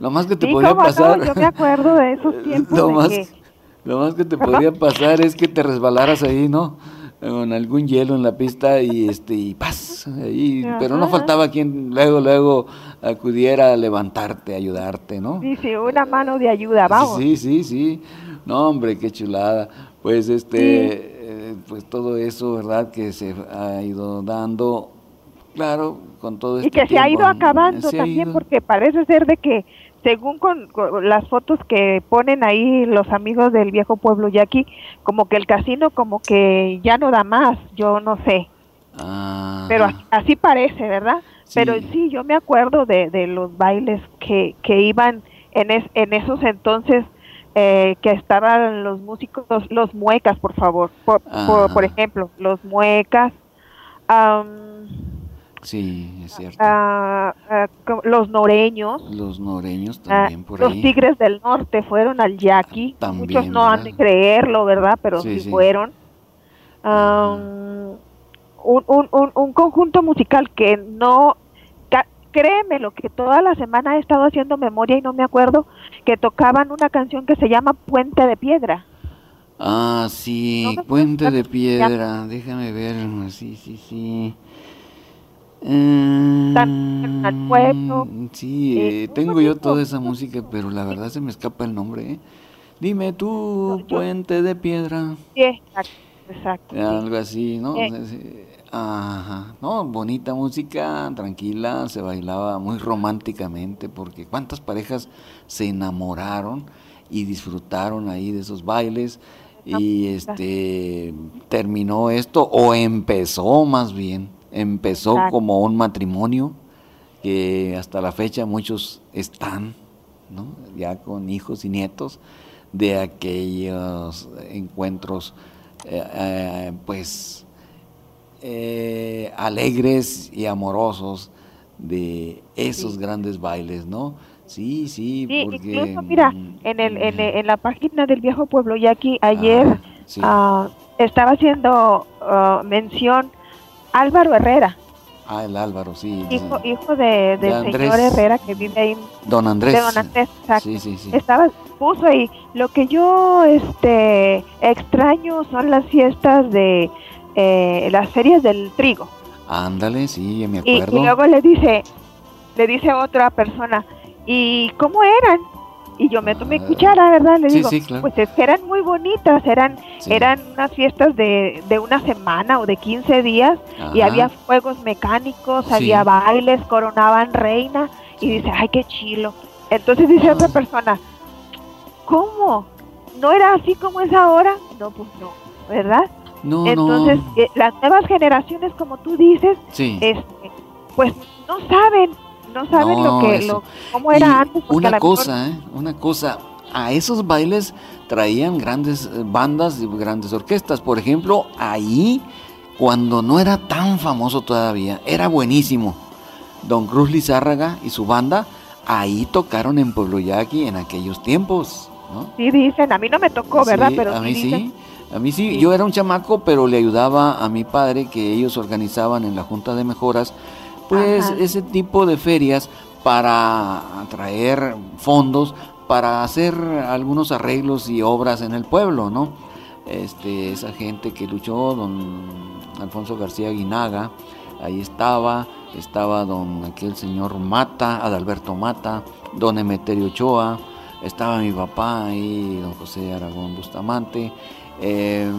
lo más que te podía pasar... yo me acuerdo de esos tiempos. Lo, más, que... lo más que te podía pasar es que te resbalaras ahí, ¿no? Con algún hielo en la pista y este y paz ahí, pero no faltaba quien luego luego acudiera a levantarte, ayudarte, ¿no? Sí, sí, una mano de ayuda, vamos. Sí, sí, sí. No, hombre, qué chulada. Pues este, eh, pues todo eso, ¿verdad? Que se ha ido dando, claro, con todo este Y que se ha ido acabando también, porque parece ser de que, según con, las fotos que ponen ahí los amigos del viejo pueblo yaqui, como que el casino como que ya no da más, yo no sé. Pero así parece, ¿verdad? Pero sí, yo me acuerdo de, de los bailes que, que iban en, en esos entonces eh, que estaban los músicos, los, muecas, por favor, por, por, ejemplo, los muecas. sí, es cierto. Ah, ah, los noreños. Los noreños ah, también por Los tigres del norte fueron al yaqui. Muchos no han de creerlo, ¿verdad? Pero sí, fueron. un, un, un, un conjunto musical que no créeme lo que toda la semana he estado haciendo memoria y no me acuerdo que tocaban una canción que se llama Puente de Piedra. Ah, sí, Puente de Piedra, déjame ver, sí, sí, sí. al pueblo. Sí, eh, tengo yo toda esa música, pero la verdad se me escapa el nombre. ¿eh? Dime tú, Puente de Piedra. Sí, exacto. Algo así, ¿no? Ajá, no, bonita música, tranquila, se bailaba muy románticamente, porque cuántas parejas se enamoraron y disfrutaron ahí de esos bailes y este terminó esto o empezó más bien, empezó como un matrimonio que hasta la fecha muchos están, ¿no? Ya con hijos y nietos de aquellos encuentros eh, eh, pues eh, alegres y amorosos de esos grandes bailes, ¿no? Sí, sí, porque... Incluso, mira, mm, en, el, en, la página del Viejo Pueblo, ya aquí ayer ah, estaba haciendo ah, mención Álvaro Herrera. Ah, el Álvaro, sí. Hijo, hijo de, del señor Herrera que vive ahí. Don Andrés. De Don Andrés, Sí, sí, sí. Estaba, puso ahí, lo que yo este extraño son las fiestas de eh, las ferias del trigo. Ándale, sí, me acuerdo. Y, luego le dice, le dice otra persona, ¿y cómo eran? Y yo me tomé ah, cuchara, ¿verdad? Le digo, pues es que eran muy bonitas, eran eran unas fiestas de, de una semana o de 15 días y había fuegos mecánicos, había bailes, coronaban reina y dice, ay, qué chilo. Entonces dice otra ah. persona, ¿cómo? ¿No era así como es ahora? No, pues no, ¿verdad? No, Entonces, eh, las nuevas generaciones, como tú dices, este, pues no saben, no saben lo que, lo, cómo era antes. Una cosa, ¿eh? una cosa, a esos bailes traían grandes eh, bandas y grandes orquestas. Por ejemplo, ahí, cuando no era tan famoso todavía, era buenísimo. Don Cruz Lizárraga y su banda, ahí tocaron en Pueblo Yaqui en aquellos tiempos. ¿no? Sí, dicen, a mí no me tocó, ¿verdad? Pero a mí sí. A mí sí, yo era un chamaco, pero le ayudaba a mi padre que ellos organizaban en la Junta de Mejoras, pues ese tipo de ferias para atraer fondos para hacer algunos arreglos y obras en el pueblo, ¿no? Este, esa gente que luchó, don Alfonso García Guinaga, ahí estaba, estaba don aquel señor Mata, Adalberto Mata, don Emeterio Ochoa, estaba mi papá ahí, don José Aragón Bustamante, eh,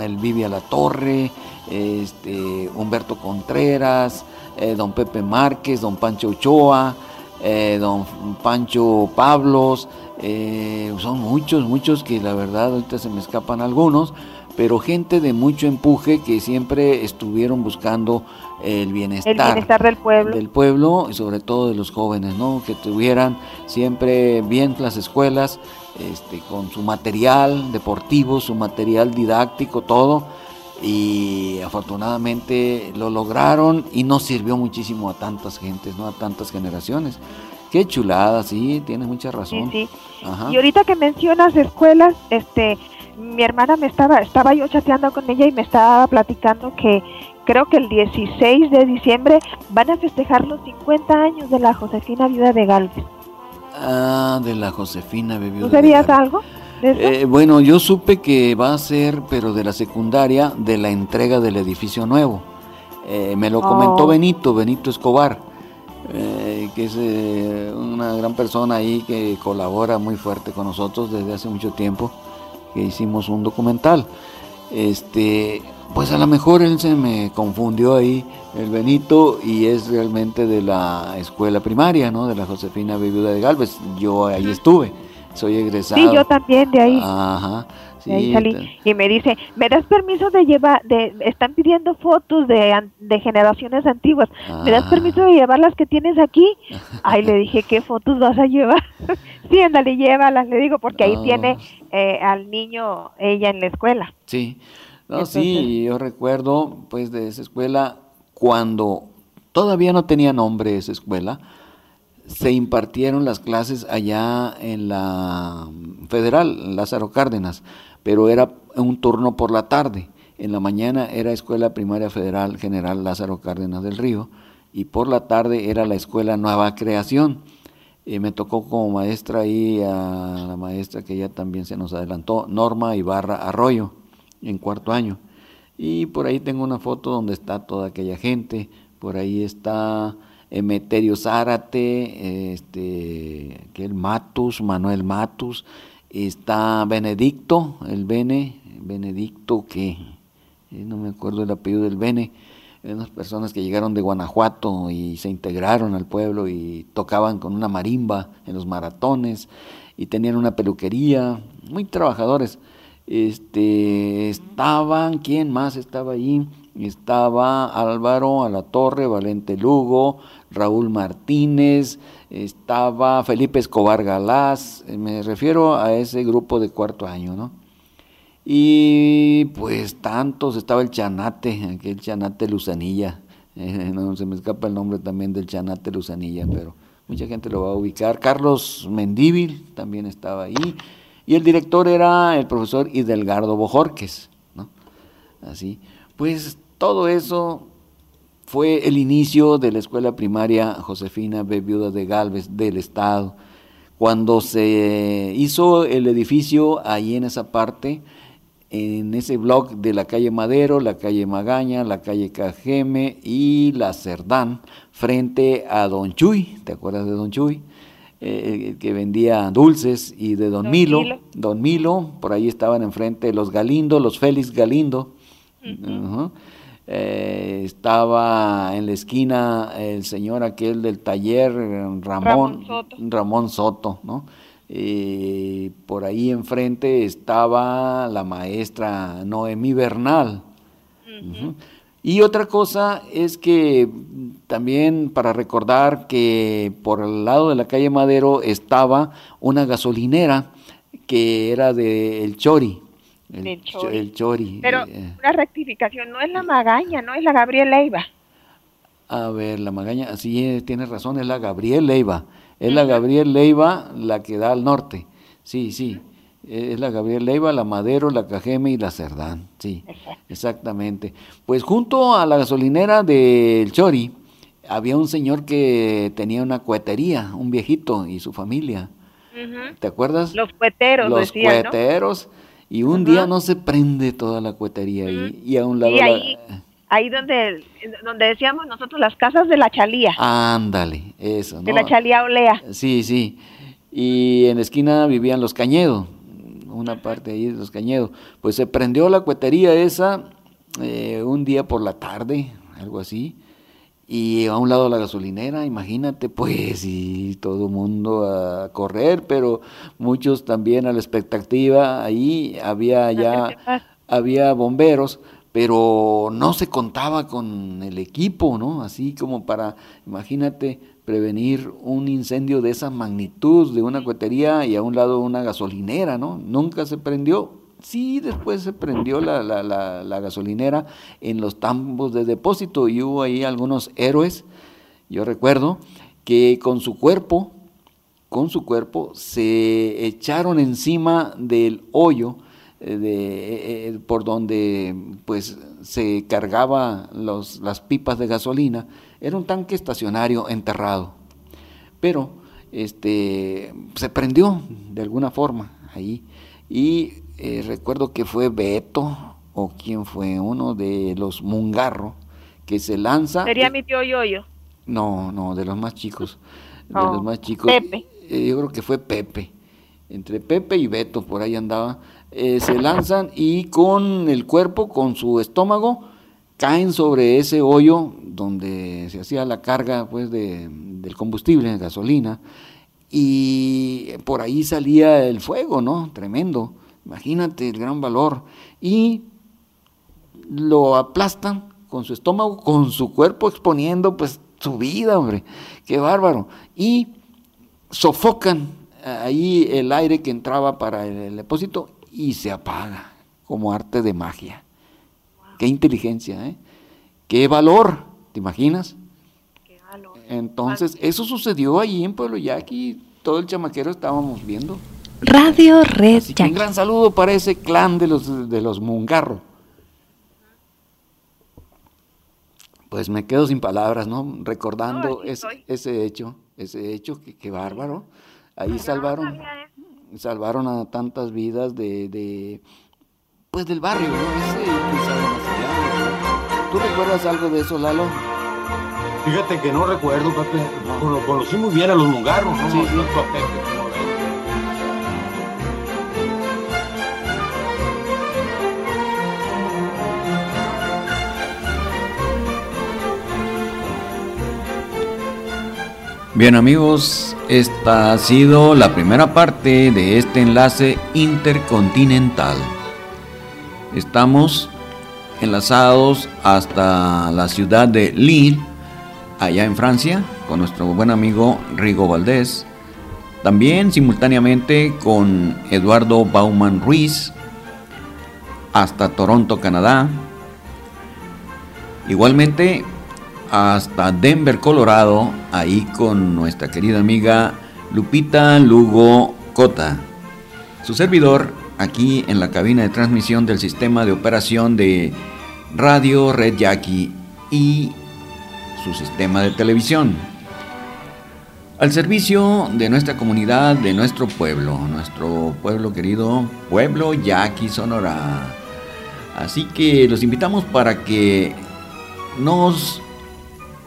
Elvivia La Torre, este, Humberto Contreras, eh, don Pepe Márquez, don Pancho Ochoa, eh, don Pancho Pablos, eh, son muchos, muchos que la verdad ahorita se me escapan algunos, pero gente de mucho empuje que siempre estuvieron buscando el bienestar, del pueblo. del pueblo y sobre todo de los jóvenes, ¿no? que tuvieran siempre bien las escuelas, este, con su material deportivo, su material didáctico, todo, y afortunadamente lo lograron y nos sirvió muchísimo a tantas gentes, ¿no? a tantas generaciones. Qué chulada, sí, tienes mucha razón. Y ahorita que mencionas escuelas, este, mi hermana me estaba, estaba yo chateando con ella y me estaba platicando que creo que el 16 de diciembre van a festejar los 50 años de la Josefina Viuda de Galvez. Ah, de la Josefina Viuda ¿Tú sabías algo? Eh, bueno, yo supe que va a ser, pero de la secundaria, de la entrega del edificio nuevo. Eh, me lo comentó oh. Benito, Benito Escobar, eh, que es una gran persona ahí que colabora muy fuerte con nosotros desde hace mucho tiempo, que hicimos un documental. Este, pues a lo mejor él se me confundió ahí, el Benito, y es realmente de la escuela primaria, ¿no? De la Josefina Viuda de Galvez. Yo ahí estuve soy egresado. Sí, yo también de ahí. Ajá. Sí, ahí salí. Y me dice, ¿me das permiso de llevar, de, están pidiendo fotos de, de generaciones antiguas, ¿me das permiso de llevar las que tienes aquí? Ay, le dije, ¿qué fotos vas a llevar? sí, ándale, llévalas, le digo, porque ahí tiene eh, al niño ella en la escuela. Sí, no, sí, yo recuerdo pues de esa escuela cuando todavía no tenía nombre esa escuela, se impartieron las clases allá en la Federal, Lázaro Cárdenas, pero era un turno por la tarde. En la mañana era Escuela Primaria Federal General Lázaro Cárdenas del Río y por la tarde era la Escuela Nueva Creación. Y me tocó como maestra ahí a la maestra que ya también se nos adelantó, Norma Ibarra Arroyo, en cuarto año. Y por ahí tengo una foto donde está toda aquella gente, por ahí está Emeterio Zárate, este, aquel Matus, Manuel Matus, está Benedicto, el Bene, Benedicto que eh, no me acuerdo el apellido del Bene, unas personas que llegaron de Guanajuato y se integraron al pueblo y tocaban con una marimba en los maratones y tenían una peluquería, muy trabajadores. Este, estaban, ¿quién más estaba ahí? Estaba Álvaro Alatorre, Valente Lugo, Raúl Martínez, estaba Felipe Escobar Galás, me refiero a ese grupo de cuarto año, ¿no? Y pues tantos, estaba el Chanate, aquel Chanate Luzanilla, no se me escapa el nombre también del Chanate Luzanilla, pero mucha gente lo va a ubicar. Carlos Mendíbil también estaba ahí, y el director era el profesor Hidelgardo Bojorques, ¿no? Así, pues todo eso fue el inicio de la escuela primaria Josefina B. Viuda de Galvez del Estado. Cuando se hizo el edificio ahí en esa parte, en ese blog de la calle Madero, la calle Magaña, la calle Cajeme y la Cerdán, frente a Don Chuy, ¿te acuerdas de Don Chuy? Eh, que vendía dulces, y de Don, Milo, Don Milo, por ahí estaban enfrente los Galindo, los Félix Galindo. Eh, estaba en la esquina el señor aquel del taller, Ramón, Ramón Soto, ¿no? por ahí enfrente estaba la maestra Noemí Bernal. Y otra cosa es que también para recordar que por el lado de la calle Madero estaba una gasolinera que era de El Chori. El, chori. Pero eh. una rectificación, no es la Magaña, no es la Gabriel Leiva. A ver, la Magaña, sí, tienes razón, es la Gabriel Leiva. Es la Gabriel Leiva la que da al norte. Sí, sí. Es la Gabriel Leiva, la Madero, la Cajeme y la Cerdán. Sí, exactamente. Pues junto a la gasolinera del Chori había un señor que tenía una cuetería, un viejito y su familia. ¿Te acuerdas? Los cueteros, Los cueteros. Y un día no se prende toda la cuetería ahí. Y a un lado ahí donde, donde decíamos nosotros las casas de la chalía. Ándale, eso. ¿no? De la chalía Olea. Sí, sí. Y en la esquina vivían los Cañedo, una parte ahí de los Cañedo. Pues se prendió la cuetería esa eh, un día por la tarde, algo así. Y a un lado la gasolinera, imagínate, pues, y todo el mundo a correr, pero muchos también a la expectativa. Ahí había ya, había bomberos, pero no se contaba con el equipo, ¿no? Así como para, imagínate, prevenir un incendio de esa magnitud de una cohetería y a un lado una gasolinera, ¿no? Nunca se prendió. Sí, después se prendió la, la, la, gasolinera en los tambos de depósito y hubo ahí algunos héroes, yo recuerdo, que con su cuerpo, con su cuerpo, se echaron encima del hoyo eh, de, eh, eh, por donde pues se cargaba los, las pipas de gasolina, era un tanque estacionario enterrado. Pero este, se prendió de alguna forma ahí. Y recuerdo que fue Beto, o quien fue uno de los Mungarro, que se lanza. ¿Sería mi tío Yoyo? No, no, de los más chicos. De los oh, más chicos. Pepe. yo creo que fue Pepe. Entre Pepe y Beto, por ahí andaba eh, se lanzan y con el cuerpo, con su estómago, caen sobre ese hoyo donde se hacía la carga pues, de, del combustible, de gasolina, y por ahí salía el fuego, ¿no? Tremendo. Imagínate el gran valor. Y lo aplastan con su estómago, con su cuerpo exponiendo pues su vida, hombre. Qué bárbaro. Y sofocan ahí el aire que entraba para el depósito y se apaga como arte de magia. Qué inteligencia, ¿eh? Qué valor, ¿te imaginas? Qué valor. Entonces, eso sucedió allí en Pueblo Yaqui, todo el chamaquero estábamos viendo. Radio Red Un gran saludo para ese clan de los, de los Mungarro. Pues me quedo sin palabras, ¿no? Recordando ese, ese, hecho, ese hecho, que, qué bárbaro. Ahí salvaron salvaron a tantas vidas de, de pues del barrio, ¿no? Ese, ¿Tú recuerdas algo de eso, Lalo? Fíjate que no recuerdo, Pepe. Cono conocí muy bien a los mungarros, ¿no? Sí, sí. Bien amigos, esta ha sido la primera parte de este enlace intercontinental. Estamos enlazados hasta la ciudad de Lille, allá en Francia, con nuestro buen amigo Rigo Valdés. También simultáneamente con Eduardo Bauman Ruiz, hasta Toronto, Canadá. Igualmente hasta Denver, Colorado, ahí con nuestra querida amiga Lupita Lugo Cota. Su servidor, aquí en la cabina de transmisión del sistema de operación de Radio Red Jackie y su sistema de televisión. Al servicio de nuestra comunidad, de nuestro pueblo, nuestro pueblo querido, pueblo Yaqui Sonora. Así que los invitamos para que nos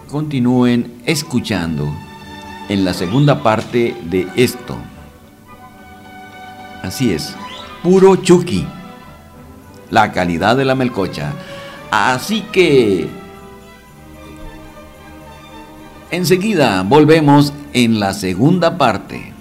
continúen escuchando en la segunda parte de esto. Así es, puro chuki, la calidad de la melcocha. Así que enseguida volvemos en la segunda parte.